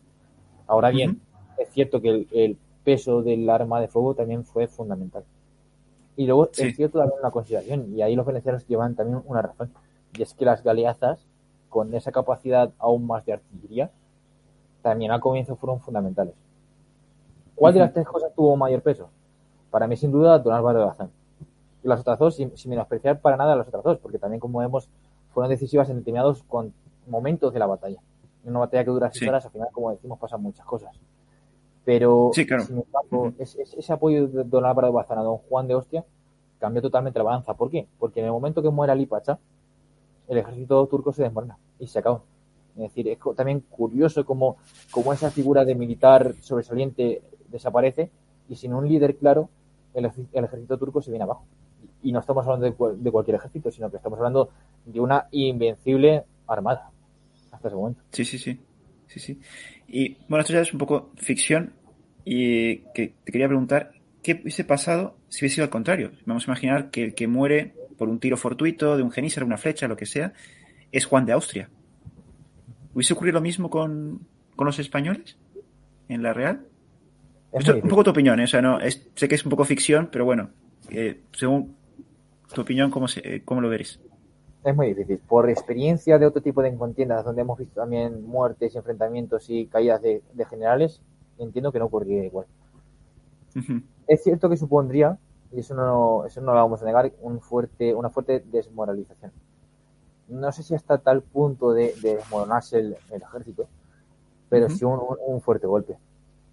Speaker 2: Ahora bien, es cierto que el, peso del arma de fuego también fue fundamental. Y luego es cierto también una consideración, y ahí los venecianos llevan también una razón, y es que las galeazas, con esa capacidad aún más de artillería, también al comienzo fueron fundamentales. ¿Cuál de las tres cosas tuvo mayor peso? Para mí, sin duda, Don Álvaro de Bazán. Y las otras dos, sin, menospreciar para nada las otras dos, porque también, como vemos, fueron decisivas en determinados momentos de la batalla. En una batalla que dura seis horas, al final, como decimos, pasan muchas cosas. Pero,
Speaker 1: sin
Speaker 2: embargo, ese, apoyo de Don Álvaro de Bazán a Don Juan de Ostia cambió totalmente la balanza. ¿Por qué? Porque en el momento que muera Lipacha, el ejército turco se desmorona y se acabó. Es decir, es también curioso cómo, cómo esa figura de militar sobresaliente desaparece y sin un líder claro, el, ejército turco se viene abajo. Y no estamos hablando de, cualquier ejército, sino que estamos hablando de una invencible armada hasta ese momento.
Speaker 1: Sí, sí, sí. sí, sí. Y bueno, esto ya es un poco ficción y que te quería preguntar, ¿qué hubiese pasado si hubiese sido al contrario? Vamos a imaginar que el que muere por un tiro fortuito, de un genízaro, una flecha, lo que sea, es Juan de Austria. ¿Hubiese ocurrido lo mismo con, los españoles en la Real? Es un poco tu opinión, ¿eh? o sea, no, sé que es un poco ficción, pero bueno, eh, según tu opinión, ¿cómo, se, ¿cómo lo veréis?
Speaker 2: Es muy difícil. Por experiencia de otro tipo de contiendas donde hemos visto también muertes, enfrentamientos y caídas de, generales, entiendo que no ocurriría igual. Es cierto que supondría, y eso no, eso no lo vamos a negar, un fuerte, una fuerte desmoralización no sé si hasta tal punto de, desmoronarse el, ejército, pero sí un, fuerte golpe.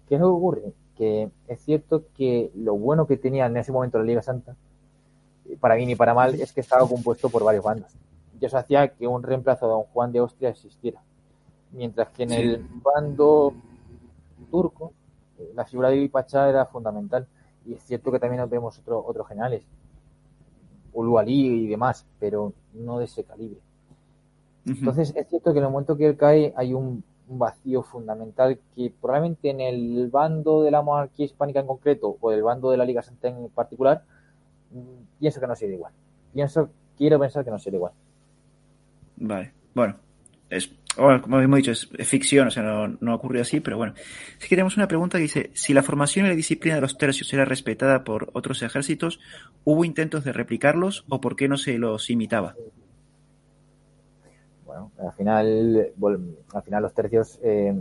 Speaker 2: ¿Qué es lo que ocurre? Que es cierto que lo bueno que tenía en ese momento la Liga Santa, para bien y para mal, es que estaba compuesto por varios bandos. Y eso hacía que un reemplazo de Don Juan de Austria existiera. Mientras que en el bando turco, eh, la figura de Ipacha era fundamental. Y es cierto que también vemos otro, otros generales, Ulualí y demás, pero no de ese calibre. Entonces, es cierto que en el momento que él cae hay un, vacío fundamental que probablemente en el bando de la monarquía hispánica en concreto o del bando de la Liga Santa en particular, pienso que no sería igual. Pienso, quiero pensar que no sería igual.
Speaker 1: Vale, bueno, es, como hemos dicho, es, ficción, o sea, no, no ocurrió así, pero bueno. Sí que tenemos una pregunta que dice, si la formación y la disciplina de los tercios era respetada por otros ejércitos, ¿hubo intentos de replicarlos o por qué no se los imitaba?
Speaker 2: bueno, al final, al final los tercios eh,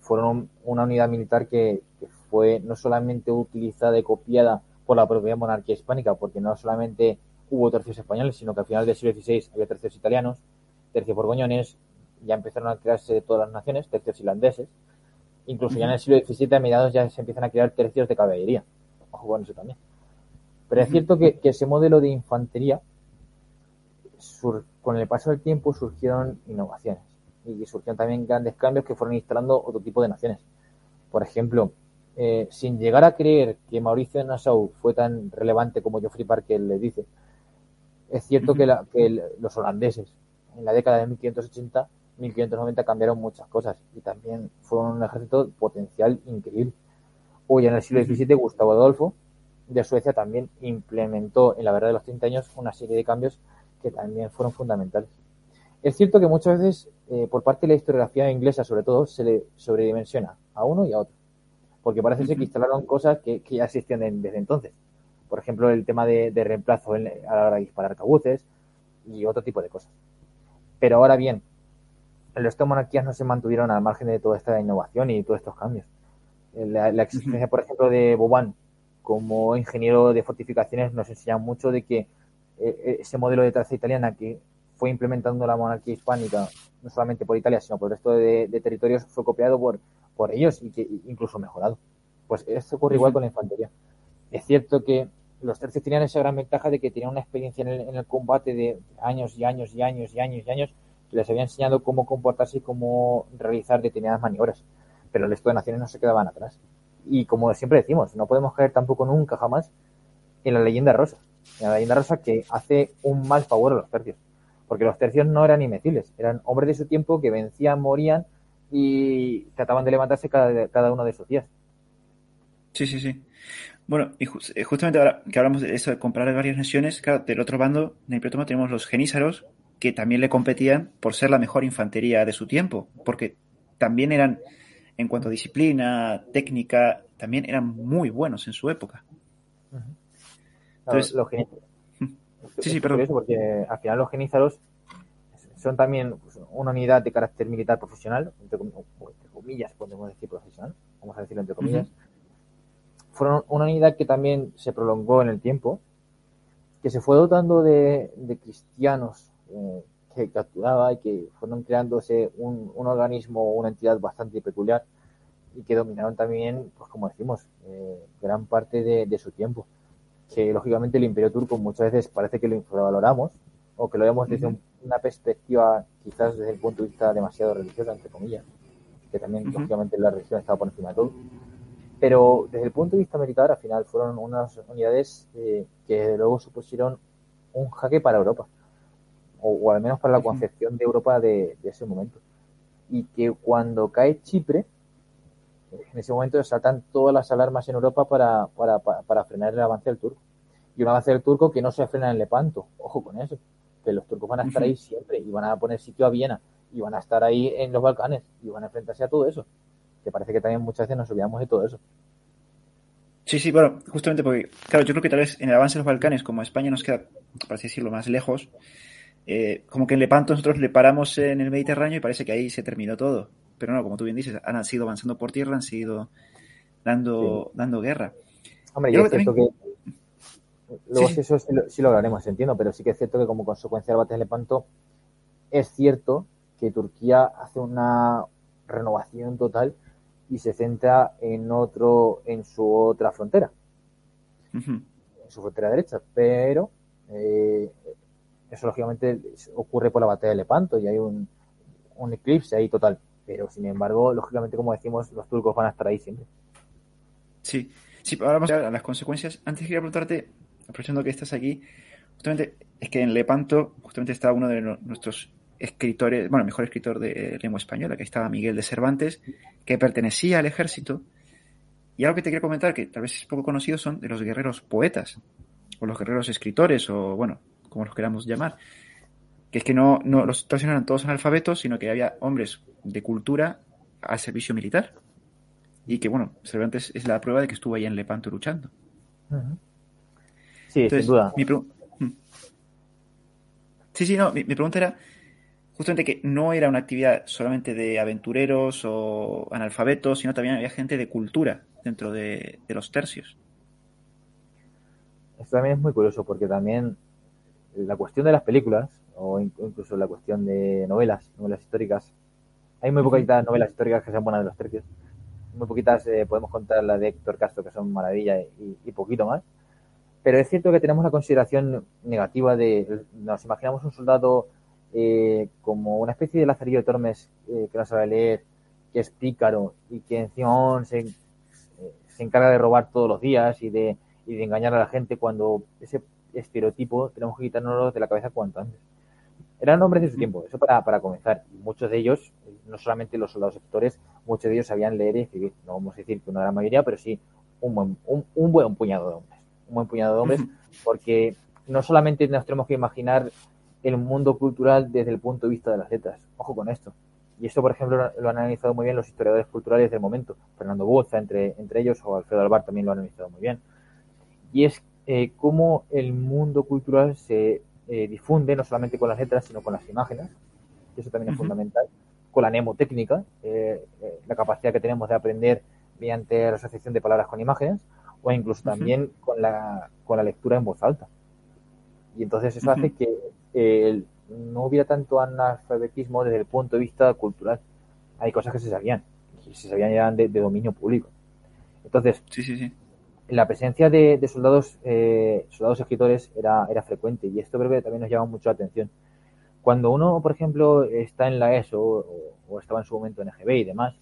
Speaker 2: fueron una unidad militar que, fue no solamente utilizada y copiada por la propia monarquía hispánica, porque no solamente hubo tercios españoles, sino que al final del siglo XVI había tercios italianos, tercios borgoñones, ya empezaron a crearse todas las naciones, tercios irlandeses, incluso ya en el siglo XVII a mediados ya se empiezan a crear tercios de caballería. Ojo con eso también. Pero es cierto que, que ese modelo de infantería con el paso del tiempo surgieron innovaciones y surgieron también grandes cambios que fueron instalando otro tipo de naciones. Por ejemplo, eh, sin llegar a creer que Mauricio Nassau fue tan relevante como Geoffrey Parker le dice, es cierto que, los holandeses en la década de 1580, 1590 cambiaron muchas cosas y también fueron un ejército potencial increíble. Hoy en el siglo XVII, Gustavo Adolfo de Suecia también implementó en la verdad de los 30 años una serie de cambios que también fueron fundamentales. Es cierto que muchas veces, eh, por parte de la historiografía inglesa sobre todo, se le sobredimensiona a uno y a otro, porque parece ser que instalaron cosas que, ya existían desde entonces. Por ejemplo, el tema de, reemplazo a la hora de disparar cabuces y otro tipo de cosas. Pero ahora bien, las monarquías no se mantuvieron al margen de toda esta innovación y todos estos cambios. Eh, la, existencia, por ejemplo, de Boban como ingeniero de fortificaciones nos enseña mucho de que eh, eh, ese modelo de traza italiana que fue implementando la monarquía hispánica, no solamente por Italia, sino por el resto de, territorios, fue copiado por, por ellos y que incluso mejorado. Pues esto ocurre igual con la infantería. Es cierto que los tercios tenían esa gran ventaja de que tenían una experiencia en el, combate de años y años y años y años y años que les había enseñado cómo comportarse y cómo realizar determinadas maniobras. Pero el resto de naciones no se quedaban atrás. Y como siempre decimos, no podemos caer tampoco nunca jamás en la leyenda rosa en la leyenda rosa que hace un mal favor a los tercios. Porque los tercios no eran invencibles, eran hombres de su tiempo que vencían, morían y trataban de levantarse cada, cada uno de sus días.
Speaker 1: Sí, sí, sí. Bueno, y eh, justamente ahora que hablamos de eso de comprar varias naciones, claro, del otro bando, en el Toma tenemos los genízaros, que también le competían por ser la mejor infantería de su tiempo, porque también eran, en cuanto a disciplina, técnica, también eran muy buenos en su época.
Speaker 2: Entonces, los sí, sí, perdón. Porque al final los genízaros son también pues, una unidad de carácter militar profesional, entre, comillas, podemos decir profesional, vamos a decirlo entre comillas. Fueron una unidad que también se prolongó en el tiempo, que se fue dotando de, cristianos eh, que capturaba y que fueron creándose un, un organismo, una entidad bastante peculiar y que dominaron también, pues como decimos, eh, gran parte de, su tiempo. Que lógicamente el imperio turco muchas veces parece que lo infravaloramos o que lo vemos desde una perspectiva quizás desde el punto de vista demasiado religioso, entre comillas, que también lógicamente la religión estaba por encima de todo. Pero desde el punto de vista militar, al final fueron unas unidades eh, que luego supusieron un jaque para Europa, o, al menos para la concepción de Europa de, ese momento. Y que cuando cae Chipre, en ese momento saltan todas las alarmas en Europa para, para, para, frenar el avance del turco. Y un avance del turco que no se frena en Lepanto, ojo con eso, que los turcos van a estar ahí siempre y van a poner sitio a Viena y van a estar ahí en los Balcanes y van a enfrentarse a todo eso. Que parece que también muchas veces nos olvidamos de todo eso.
Speaker 1: Sí, sí, bueno, justamente porque, claro, yo creo que tal vez en el avance de los Balcanes, como España nos queda, por así decirlo, más lejos, eh, como que en Lepanto nosotros le paramos en el Mediterráneo y parece que ahí se terminó todo. Pero no, como tú bien dices, han sido avanzando por tierra, han sido dando, dando guerra.
Speaker 2: Hombre, yo es cierto que. Luego, sí, eso sí lo, hablaremos, entiendo, pero sí que es cierto que como consecuencia del batalla de Lepanto, es cierto que Turquía hace una renovación total y se centra en otro, en su otra frontera, en su frontera derecha, pero eh, eso lógicamente ocurre por la batalla de Lepanto y hay un, un eclipse ahí total, pero sin embargo, lógicamente como decimos, los turcos van a estar ahí siempre.
Speaker 1: Sí, sí, ahora vamos a las consecuencias. Antes quería preguntarte, aprovechando que estás aquí, justamente es que en Lepanto justamente está uno de nuestros escritores, bueno, mejor escritor de lengua española, que estaba Miguel de Cervantes, que pertenecía al ejército. Y algo que te quiero comentar, que tal vez es poco conocido, son de los guerreros poetas, o los guerreros escritores, o bueno, como los queramos llamar. Que es que no, no los no eran todos analfabetos, sino que había hombres de cultura al servicio militar. Y que, bueno, Cervantes es la prueba de que estuvo ahí en Lepanto luchando.
Speaker 2: Sí, sin duda.
Speaker 1: Hmm. Sí, sí, no, mi pregunta era justamente que no era una actividad solamente de aventureros o analfabetos, sino también había gente de cultura dentro de, los tercios.
Speaker 2: Esto también es muy curioso porque también la cuestión de las películas, o incluso la cuestión de novelas, novelas históricas, hay muy poquitas novelas históricas que sean buenas de los tercios. Muy poquitas eh, podemos contar la de Héctor Castro, que son maravilla y, y, poquito más. Pero es cierto que tenemos la consideración negativa de, nos imaginamos un soldado eh, como una especie de Lazarillo de Tormes eh, que no sabe leer, que es pícaro y que encima se, eh, se encarga de robar todos los días y de, y de engañar a la gente cuando ese estereotipo tenemos que quitárnoslo de la cabeza cuanto antes. Eran hombres de su tiempo, eso para, para comenzar. muchos de ellos, no solamente los soldados sectores, muchos de ellos sabían leer y escribir. No vamos a decir que una gran mayoría, pero sí un buen, un, un buen puñado de hombres. Un buen puñado de hombres, porque no solamente nos tenemos que imaginar el mundo cultural desde el punto de vista de las letras. Ojo con esto. Y esto, por ejemplo, lo han analizado muy bien los historiadores culturales del momento. Fernando Boza, entre, entre ellos, o Alfredo Alvar también lo han analizado muy bien. Y es eh, cómo el mundo cultural se eh, difunde no solamente con las letras, sino con las imágenes. Y eso también es fundamental. Con la mnemotécnica, eh, eh, la capacidad que tenemos de aprender mediante la asociación de palabras con imágenes, o incluso también con, la, con la lectura en voz alta. Y entonces eso hace que no hubiera tanto analfabetismo desde el punto de vista cultural. Hay cosas que se sabían, y se sabían ya de, dominio público. Entonces,
Speaker 1: sí, sí, sí.
Speaker 2: la presencia de, soldados, eh, soldados escritores era, era frecuente y esto creo que también nos llama mucho la atención. Cuando uno, por ejemplo, está en la ESO o, estaba en su momento en EGB y demás,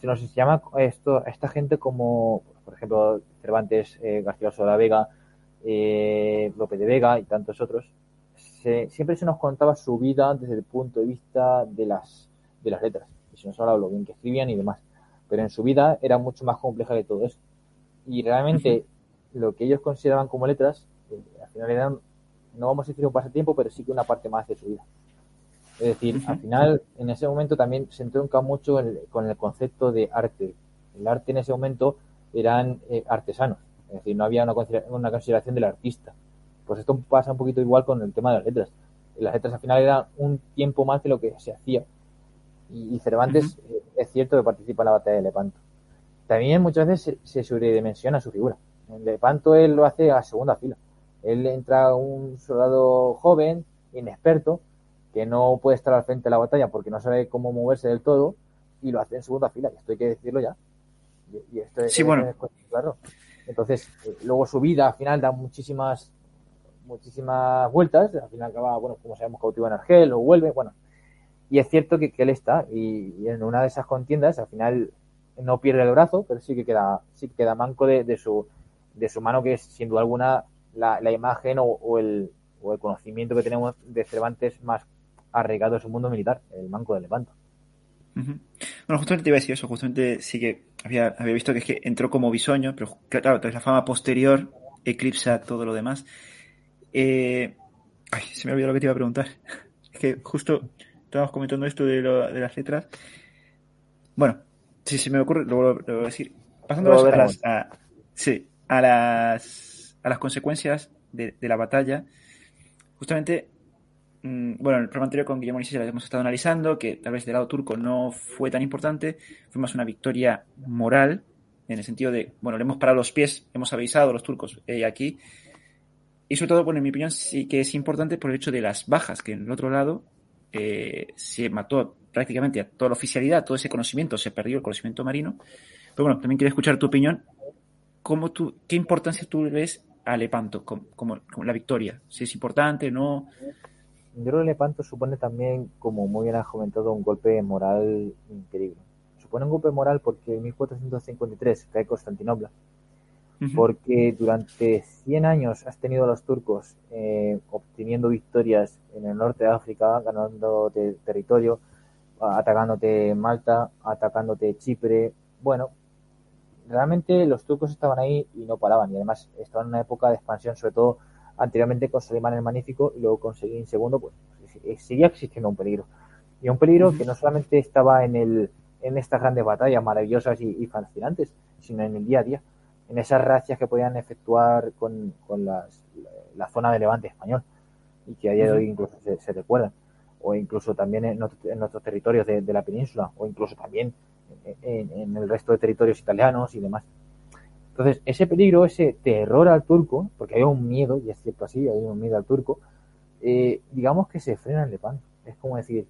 Speaker 2: se nos llama esto, a esta gente como, por ejemplo, Cervantes, eh, García de la Vega, eh, López de Vega y tantos otros, siempre se nos contaba su vida desde el punto de vista de las, de las letras. Y se nos hablaba lo bien que escribían y demás. Pero en su vida era mucho más compleja que todo eso. Y realmente lo que ellos consideraban como letras, eh, al final eran, no vamos a decir un pasatiempo, pero sí que una parte más de su vida. Es decir, al final, en ese momento también se entronca mucho con el concepto de arte. El arte en ese momento eran eh, artesanos. Es decir, no había una, una consideración del artista pues esto pasa un poquito igual con el tema de las letras. Las letras al final eran un tiempo más de lo que se hacía. Y, Cervantes eh, es cierto que participa en la batalla de Lepanto. También muchas veces se, sobredimensiona su figura. En Lepanto él lo hace a segunda fila. Él entra un soldado joven, inexperto, que no puede estar al frente de la batalla porque no sabe cómo moverse del todo y lo hace en segunda fila. Y esto hay que decirlo ya. Y, esto
Speaker 1: sí, bueno.
Speaker 2: claro. Entonces, eh, luego su vida al final da muchísimas muchísimas vueltas. Al final acaba, bueno, como sabemos, cautivo en Argel o vuelve. Bueno, y es cierto que, él está y, en una de esas contiendas al final no pierde el brazo, pero sí que queda, sí que queda manco de, su, de su mano, que es sin duda alguna la, la imagen o, el, o el conocimiento que tenemos de Cervantes más arraigado en su mundo militar, el manco de Lepanto.
Speaker 1: Bueno, justamente te iba a decir eso, justamente sí que había, había visto que es que entró como bisoño, pero claro, entonces la fama posterior eclipsa todo lo demás. Eh, ay, se me olvidó lo que te iba a preguntar. Es que justo estábamos comentando esto de, de las letras. Bueno, si se me ocurre, lo, voy a decir. Pasando a, las, a, sí, a, las, a las consecuencias de, de la batalla, justamente bueno, en el programa anterior con Guillermo Isis la hemos estado analizando, que tal vez del lado turco no fue tan importante, fue más una victoria moral, en el sentido de, bueno, le hemos parado los pies, hemos avisado a los turcos eh, aquí, y sobre todo, bueno, en mi opinión sí que es importante por el hecho de las bajas, que en el otro lado eh, se mató prácticamente a toda la oficialidad, todo ese conocimiento, se perdió el conocimiento marino. Pero bueno, también quiero escuchar tu opinión. ¿Cómo tú, ¿Qué importancia tú ves a Lepanto como, como, como la victoria? Si es importante, no
Speaker 2: yo creo que Lepanto supone también, como muy bien has comentado, un golpe moral increíble. Supone un golpe moral porque en 1453 cae Constantinopla, porque durante 100 años has tenido a los turcos eh, obteniendo victorias en el norte de África, ganando territorio, atacándote Malta, atacándote Chipre. Bueno, realmente los turcos estaban ahí y no paraban, y además estaban en una época de expansión, sobre todo anteriormente con Salimán el Magnífico y luego conseguí en segundo, pues seguía existiendo un peligro. Y un peligro que no solamente estaba en, el, en estas grandes batallas maravillosas y, fascinantes, sino en el día a día, en esas racias que podían efectuar con, con las, la, zona de Levante español y que a día de hoy incluso se, recuerdan, o incluso también en, nuestros territorios de, la península, o incluso también en el resto de territorios italianos y demás. Entonces, ese peligro, ese terror al turco, porque hay un miedo, y es cierto así, hay un miedo al turco, eh, digamos que se frena en Lepán. Es como decir,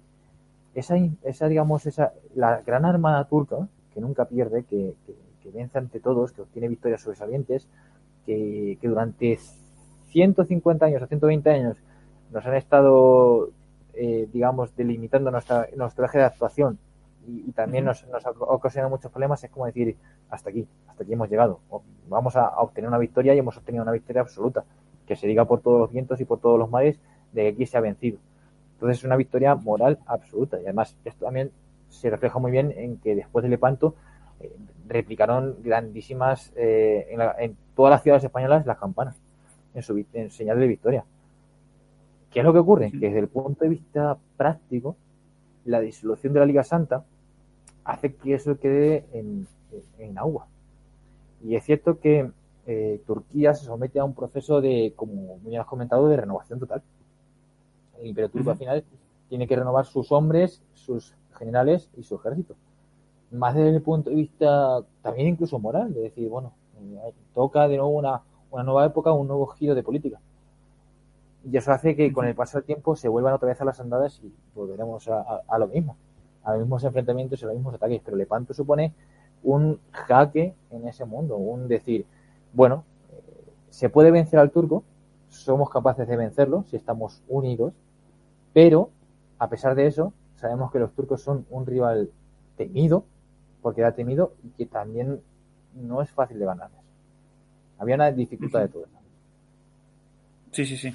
Speaker 2: esa, esa digamos, esa, la gran armada turca, que nunca pierde, que, vence ante todos, que obtiene victorias sobresalientes, que, que durante 150 años o 120 años nos han estado, eh, digamos, delimitando nuestra, nuestro eje de actuación y, también nos, nos, ha ocasionado muchos problemas, es como decir, hasta aquí, hasta aquí hemos llegado. Vamos a, obtener una victoria y hemos obtenido una victoria absoluta. Que se diga por todos los vientos y por todos los mares de que aquí se ha vencido. Entonces es una victoria moral absoluta. Y además esto también se refleja muy bien en que después del Lepanto eh, replicaron grandísimas eh, en, todas las ciudades españolas las campanas en, su, en señal de victoria. ¿Qué es lo que ocurre? Que desde el punto de vista práctico, la disolución de la Liga Santa hace que eso quede en, agua. Y es cierto que eh, Turquía se somete a un proceso de, como muy has comentado, de renovación total. El Imperio Turco al final tiene que renovar sus hombres, sus generales y su ejército. Más desde el punto de vista también incluso moral, de decir, bueno, eh, toca de nuevo una, una nueva época, un nuevo giro de política. Y eso hace que con el paso del tiempo se vuelvan otra vez a las andadas y volveremos a, lo mismo, a los mismos enfrentamientos y a los mismos ataques. Pero Lepanto supone un jaque en ese mundo, un decir, bueno, eh, se puede vencer al turco, somos capaces de vencerlo si estamos unidos, pero a pesar de eso, sabemos que los turcos son un rival temido, porque era temido y que también no es fácil de ganarles. Había una dificultad de todo eso.
Speaker 1: Sí, sí, sí.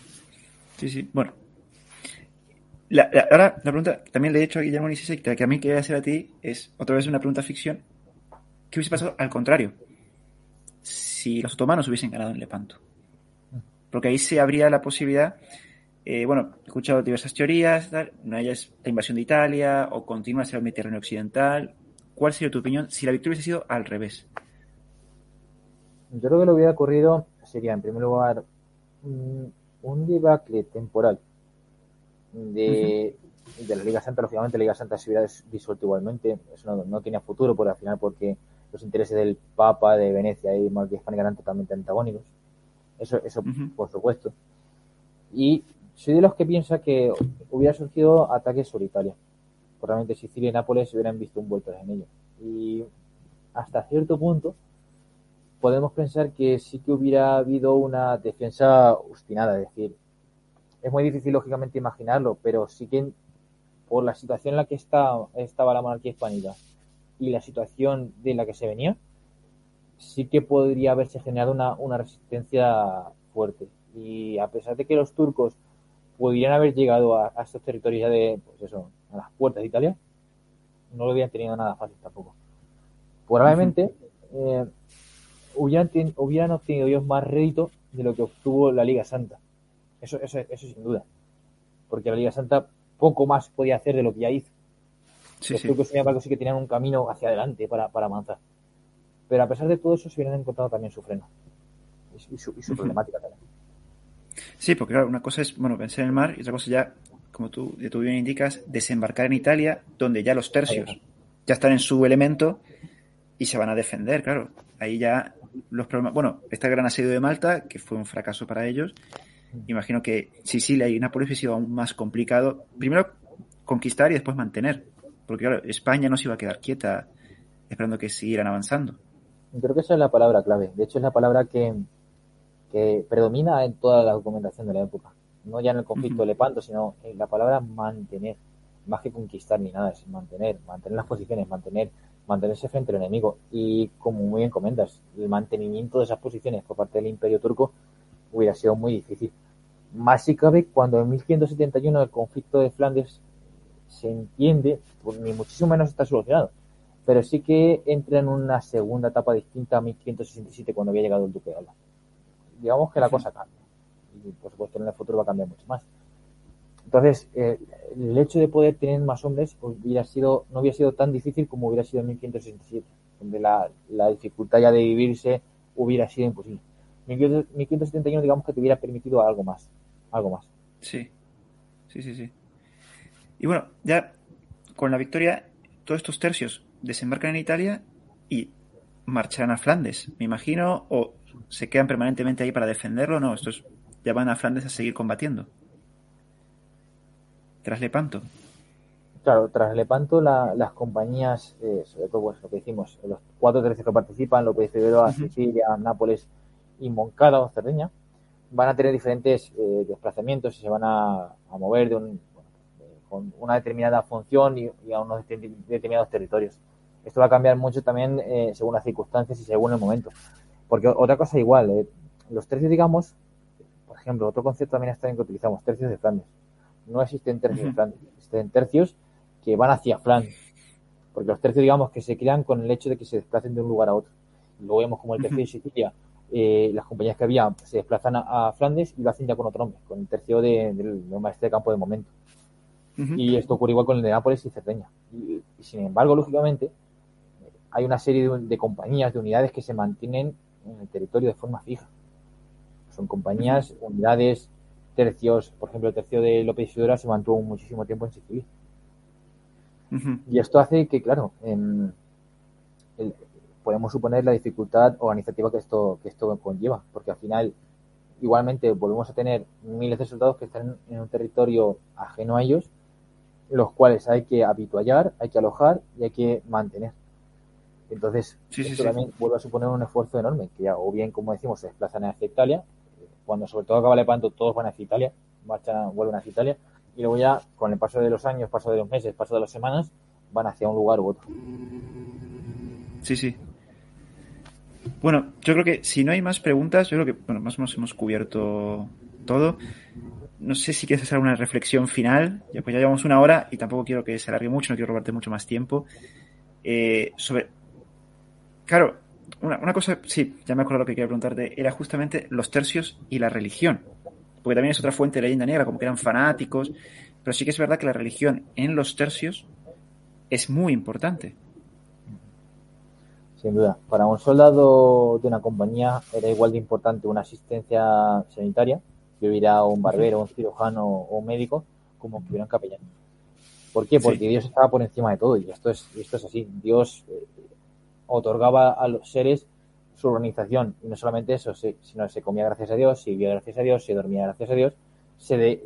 Speaker 1: Sí, sí. Bueno. Ahora, la pregunta, también le he hecho a Guillermo Nisese, que a mí quería hacer a ti es otra vez una pregunta ficción. ¿Qué hubiese pasado al contrario? Si los otomanos hubiesen ganado en Lepanto. Porque ahí se habría la posibilidad, eh, bueno, he escuchado diversas teorías, una de ellas la invasión de Italia o continúa hacia el Mediterráneo Occidental. ¿Cuál sería tu opinión si la victoria hubiese sido al revés?
Speaker 2: Yo creo que lo hubiera ocurrido sería, en primer lugar, un debacle temporal de, de la Liga Santa, lógicamente la Liga Santa se hubiera disuelto igualmente, eso no, no tenía futuro por al final porque los intereses del Papa de Venecia y Monarquía Hispánica eran totalmente antagónicos. Eso, eso por supuesto. Y soy de los que piensa que hubiera surgido ataques sobre Italia. Probablemente Sicilia y Nápoles se hubieran visto envueltos en ello. Y hasta cierto punto podemos pensar que sí que hubiera habido una defensa obstinada. Es decir, es muy difícil lógicamente imaginarlo, pero sí que por la situación en la que estaba la monarquía hispánica y la situación de la que se venía, sí que podría haberse generado una, resistencia fuerte. Y a pesar de que los turcos pudieran haber llegado a, estos territorios ya de, pues eso, a las puertas de Italia, no lo habían tenido nada fácil tampoco. Probablemente eh, hubieran, hubieran obtenido ellos más rédito de lo que obtuvo la Liga Santa. Eso, eso, eso sin duda. Porque la Liga Santa poco más podía hacer de lo que ya hizo. Sí, Los turcos, sin embargo, sí que tenían un camino hacia adelante para, para avanzar. Pero a pesar de todo eso, se hubieran encontrado también su freno y, su, y su problemática también.
Speaker 1: Sí, porque claro, una cosa es, bueno, vencer en el mar y otra cosa ya, como tú, de tú bien indicas, desembarcar en Italia, donde ya los tercios ya están en su elemento y se van a defender, claro. Ahí ya los problemas, bueno, esta gran asedio de Malta, que fue un fracaso para ellos, imagino que Sicilia y Nápoles ha sido aún más complicado. Primero conquistar y después mantener, porque claro, España no se iba a quedar quieta esperando que siguieran avanzando.
Speaker 2: Creo que esa es la palabra clave. De hecho, es la palabra que, que predomina en toda la documentación de la época. No ya en el conflicto de Lepanto, sino en la palabra mantener. Más que conquistar ni nada, es mantener, mantener las posiciones, mantener, mantenerse frente al enemigo. Y como muy bien comentas, el mantenimiento de esas posiciones por parte del Imperio Turco hubiera sido muy difícil. Más si cabe cuando en 1171 el conflicto de Flandes se entiende, pues ni muchísimo menos está solucionado. Pero sí que entra en una segunda etapa distinta a 1567 cuando había llegado el Duque de Alba digamos que la cosa cambia. Y por supuesto en el futuro va a cambiar mucho más. Entonces, eh, el hecho de poder tener más hombres hubiera sido, no hubiera sido tan difícil como hubiera sido en 1567, donde la, la dificultad ya de vivirse hubiera sido imposible. 1571 digamos que te hubiera permitido algo más, algo más.
Speaker 1: Sí, sí, sí, sí. Y bueno, ya con la victoria, todos estos tercios desembarcan en Italia y marcharán a Flandes, me imagino, o se quedan permanentemente ahí para defenderlo, no, estos ya van a Flandes a seguir combatiendo. Tras Lepanto.
Speaker 2: Claro, tras Lepanto las compañías, eh, sobre todo pues, lo que decimos, los cuatro tercios que participan, lo que a Sicilia, Nápoles y Moncada o Cerdeña, van a tener diferentes eh, desplazamientos y se van a, mover de un, con una determinada función y, a unos determinados territorios. Esto va a cambiar mucho también eh, según las circunstancias y según el momento. Porque otra cosa igual, eh, los tercios, digamos, por ejemplo, otro concepto también está en que utilizamos, tercios de Flandes. No existen tercios de Flandes, existen tercios que van hacia Flandes. Porque los tercios, digamos, que se crean con el hecho de que se desplacen de un lugar a otro. Luego vemos como el tercio de Sicilia, eh, las compañías que había se desplazan a, Flandes y lo hacen ya con otro hombre, con el tercio de, del maestre de campo de momento. Y esto ocurre igual con el de Nápoles y Cerdeña. Y, sin embargo, lógicamente, hay una serie de, compañías, de unidades que se mantienen en el territorio de forma fija. Son compañías, unidades, tercios, por ejemplo, el tercio de López Isidora se mantuvo muchísimo tiempo en Sicilia. Y esto hace que, claro, podemos suponer la dificultad organizativa que esto, que esto conlleva, porque al final, igualmente, volvemos a tener miles de soldados que están en un territorio ajeno a ellos, los cuales hay que habituallar, hay que alojar y hay que mantener. Entonces, esto también vuelve a suponer un esfuerzo enorme, que ya, o bien, como decimos, se desplazan hacia Italia, cuando sobre todo acaba Lepanto, todos van hacia Italia, marchan, vuelven hacia Italia, y luego ya, con el paso de los años, paso de los meses, paso de las semanas, van hacia un lugar u otro.
Speaker 1: Sí, sí. Bueno, yo creo que si no hay más preguntas, yo creo que, bueno, más o menos hemos cubierto todo. No sé si quieres hacer una reflexión final. Ya, pues ya llevamos una hora y tampoco quiero que se alargue mucho, no quiero robarte mucho más tiempo. Eh, sobre Claro, una, cosa, sí, ya me acuerdo lo que quería preguntarte, era justamente los tercios y la religión. Porque también es otra fuente de leyenda negra, como que eran fanáticos. Pero sí que es verdad que la religión en los tercios es muy importante.
Speaker 2: Sin duda. Para un soldado de una compañía era igual de importante una asistencia sanitaria, que hubiera un barbero, un cirujano o un médico, como que hubiera un capellán. ¿Por qué? Porque Dios estaba por encima de todo y esto es, esto es así. Dios eh, otorgaba a los seres su organización. Y no solamente eso, sino se comía gracias a Dios, se vivía gracias a Dios, se dormía gracias a Dios, se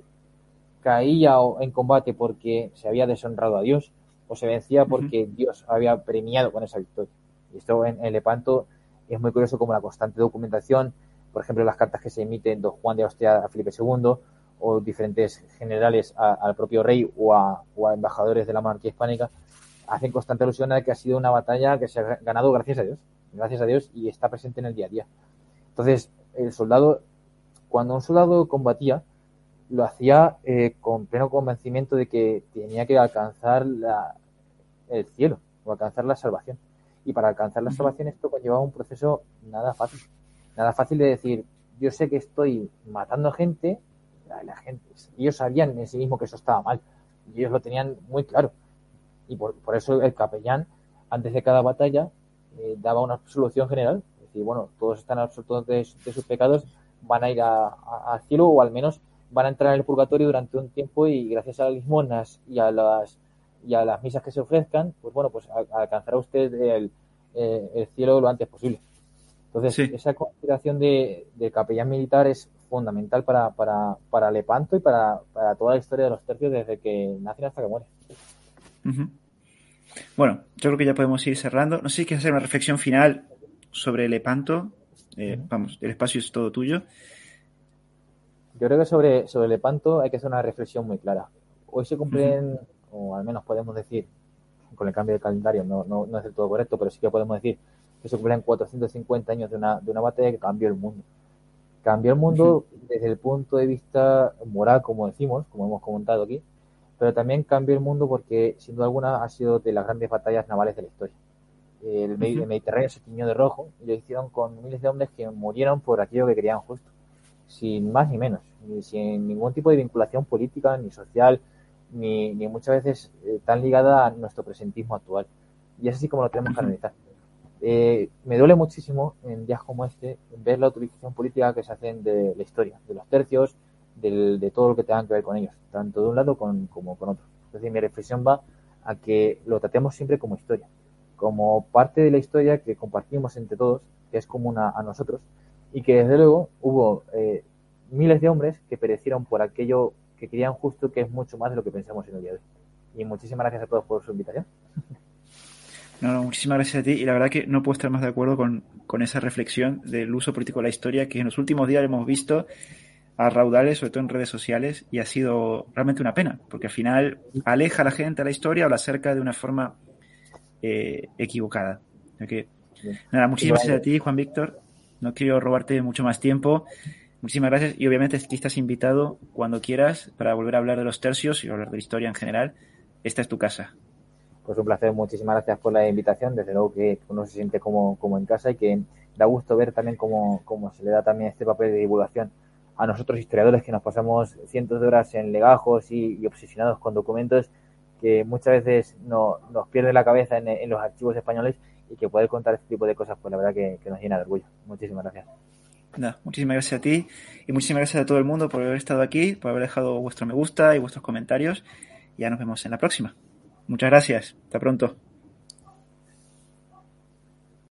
Speaker 2: caía en combate porque se había deshonrado a Dios o se vencía porque Dios había premiado con esa victoria. Y esto en, Lepanto es muy curioso como la constante documentación, por ejemplo, las cartas que se emiten Don Juan de Austria a Felipe II o diferentes generales al propio rey o a, embajadores de la monarquía hispánica, hacen constante alusión a que ha sido una batalla que se ha ganado gracias a Dios, gracias a Dios y está presente en el día a día. Entonces, el soldado, cuando un soldado combatía, lo hacía eh, con pleno convencimiento de que tenía que alcanzar el cielo o alcanzar la salvación. Y para alcanzar la salvación esto conllevaba un proceso nada fácil. Nada fácil de decir, yo sé que estoy matando gente, la gente, ellos sabían en sí mismo que eso estaba mal. Y ellos lo tenían muy claro. Y por, eso el capellán, antes de cada batalla, eh, daba una absolución general. Es decir, bueno, todos están absueltos de, sus pecados, van a ir al cielo o al menos van a entrar en el purgatorio durante un tiempo y gracias a las limonas y a las y a las misas que se ofrezcan, pues bueno, pues alcanzará usted el, eh, el cielo lo antes posible. Entonces, esa consideración de, capellán militar es fundamental para, para, para Lepanto y para, para, toda la historia de los tercios desde que nacen hasta que muere.
Speaker 1: Bueno, yo creo que ya podemos ir cerrando. No sé si quieres hacer una reflexión final sobre Lepanto. Eh, vamos, el espacio es todo tuyo.
Speaker 2: Yo creo que sobre, sobre Lepanto hay que hacer una reflexión muy clara. Hoy se cumplen, o al menos podemos decir, con el cambio de calendario no, no, no es del todo correcto, pero sí que podemos decir que se cumplen 450 años de una, de una batalla que cambió el mundo. Cambió el mundo desde el punto de vista moral, como decimos, como hemos comentado aquí, pero también cambió el mundo porque, sin duda alguna, ha sido de las grandes batallas navales de la historia. El, Mediterráneo se tiñó de rojo y lo hicieron con miles de hombres que murieron por aquello que querían justo, sin más ni menos, sin ningún tipo de vinculación política ni social, ni, ni muchas veces eh, tan ligada a nuestro presentismo actual. Y es así como lo tenemos que analizar. Eh, me duele muchísimo en días como este ver la utilización política que se hacen de la historia, de los tercios, de todo lo que tenga que ver con ellos, tanto de un lado como con otro. Entonces mi reflexión va a que lo tratemos siempre como historia, como parte de la historia que compartimos entre todos, que es común a, nosotros, y que desde luego hubo eh, miles de hombres que perecieron por aquello que querían justo, que es mucho más de lo que pensamos en el día de hoy. Y muchísimas gracias a todos por su invitación.
Speaker 1: No, no, muchísimas gracias a ti y la verdad que no puedo estar más de acuerdo con, con esa reflexión del uso político de la historia que en los últimos días hemos visto a raudales, sobre todo en redes sociales, y ha sido realmente una pena, porque al final aleja a la gente a la historia o la acerca de una forma eh, equivocada. que, nada, muchísimas gracias a ti, Juan Víctor. No quiero robarte mucho más tiempo. Muchísimas gracias y obviamente aquí estás invitado cuando quieras para volver a hablar de los tercios y hablar de historia en general. Esta es tu casa.
Speaker 2: Pues un placer, muchísimas gracias por la invitación. Desde luego que uno se siente como, como en casa y que da gusto ver también cómo, cómo se le da también este papel de divulgación a nosotros historiadores que nos pasamos cientos de horas en legajos y, obsesionados con documentos que muchas veces no, nos pierde la cabeza en, los archivos españoles y que poder contar este tipo de cosas, pues la verdad que nos llena de orgullo. Muchísimas gracias
Speaker 1: muchísimas gracias a ti y muchísimas gracias a todo el mundo por haber estado aquí, por haber dejado vuestro me gusta y vuestros comentarios. Ya nos vemos en la próxima. Muchas gracias. Hasta pronto.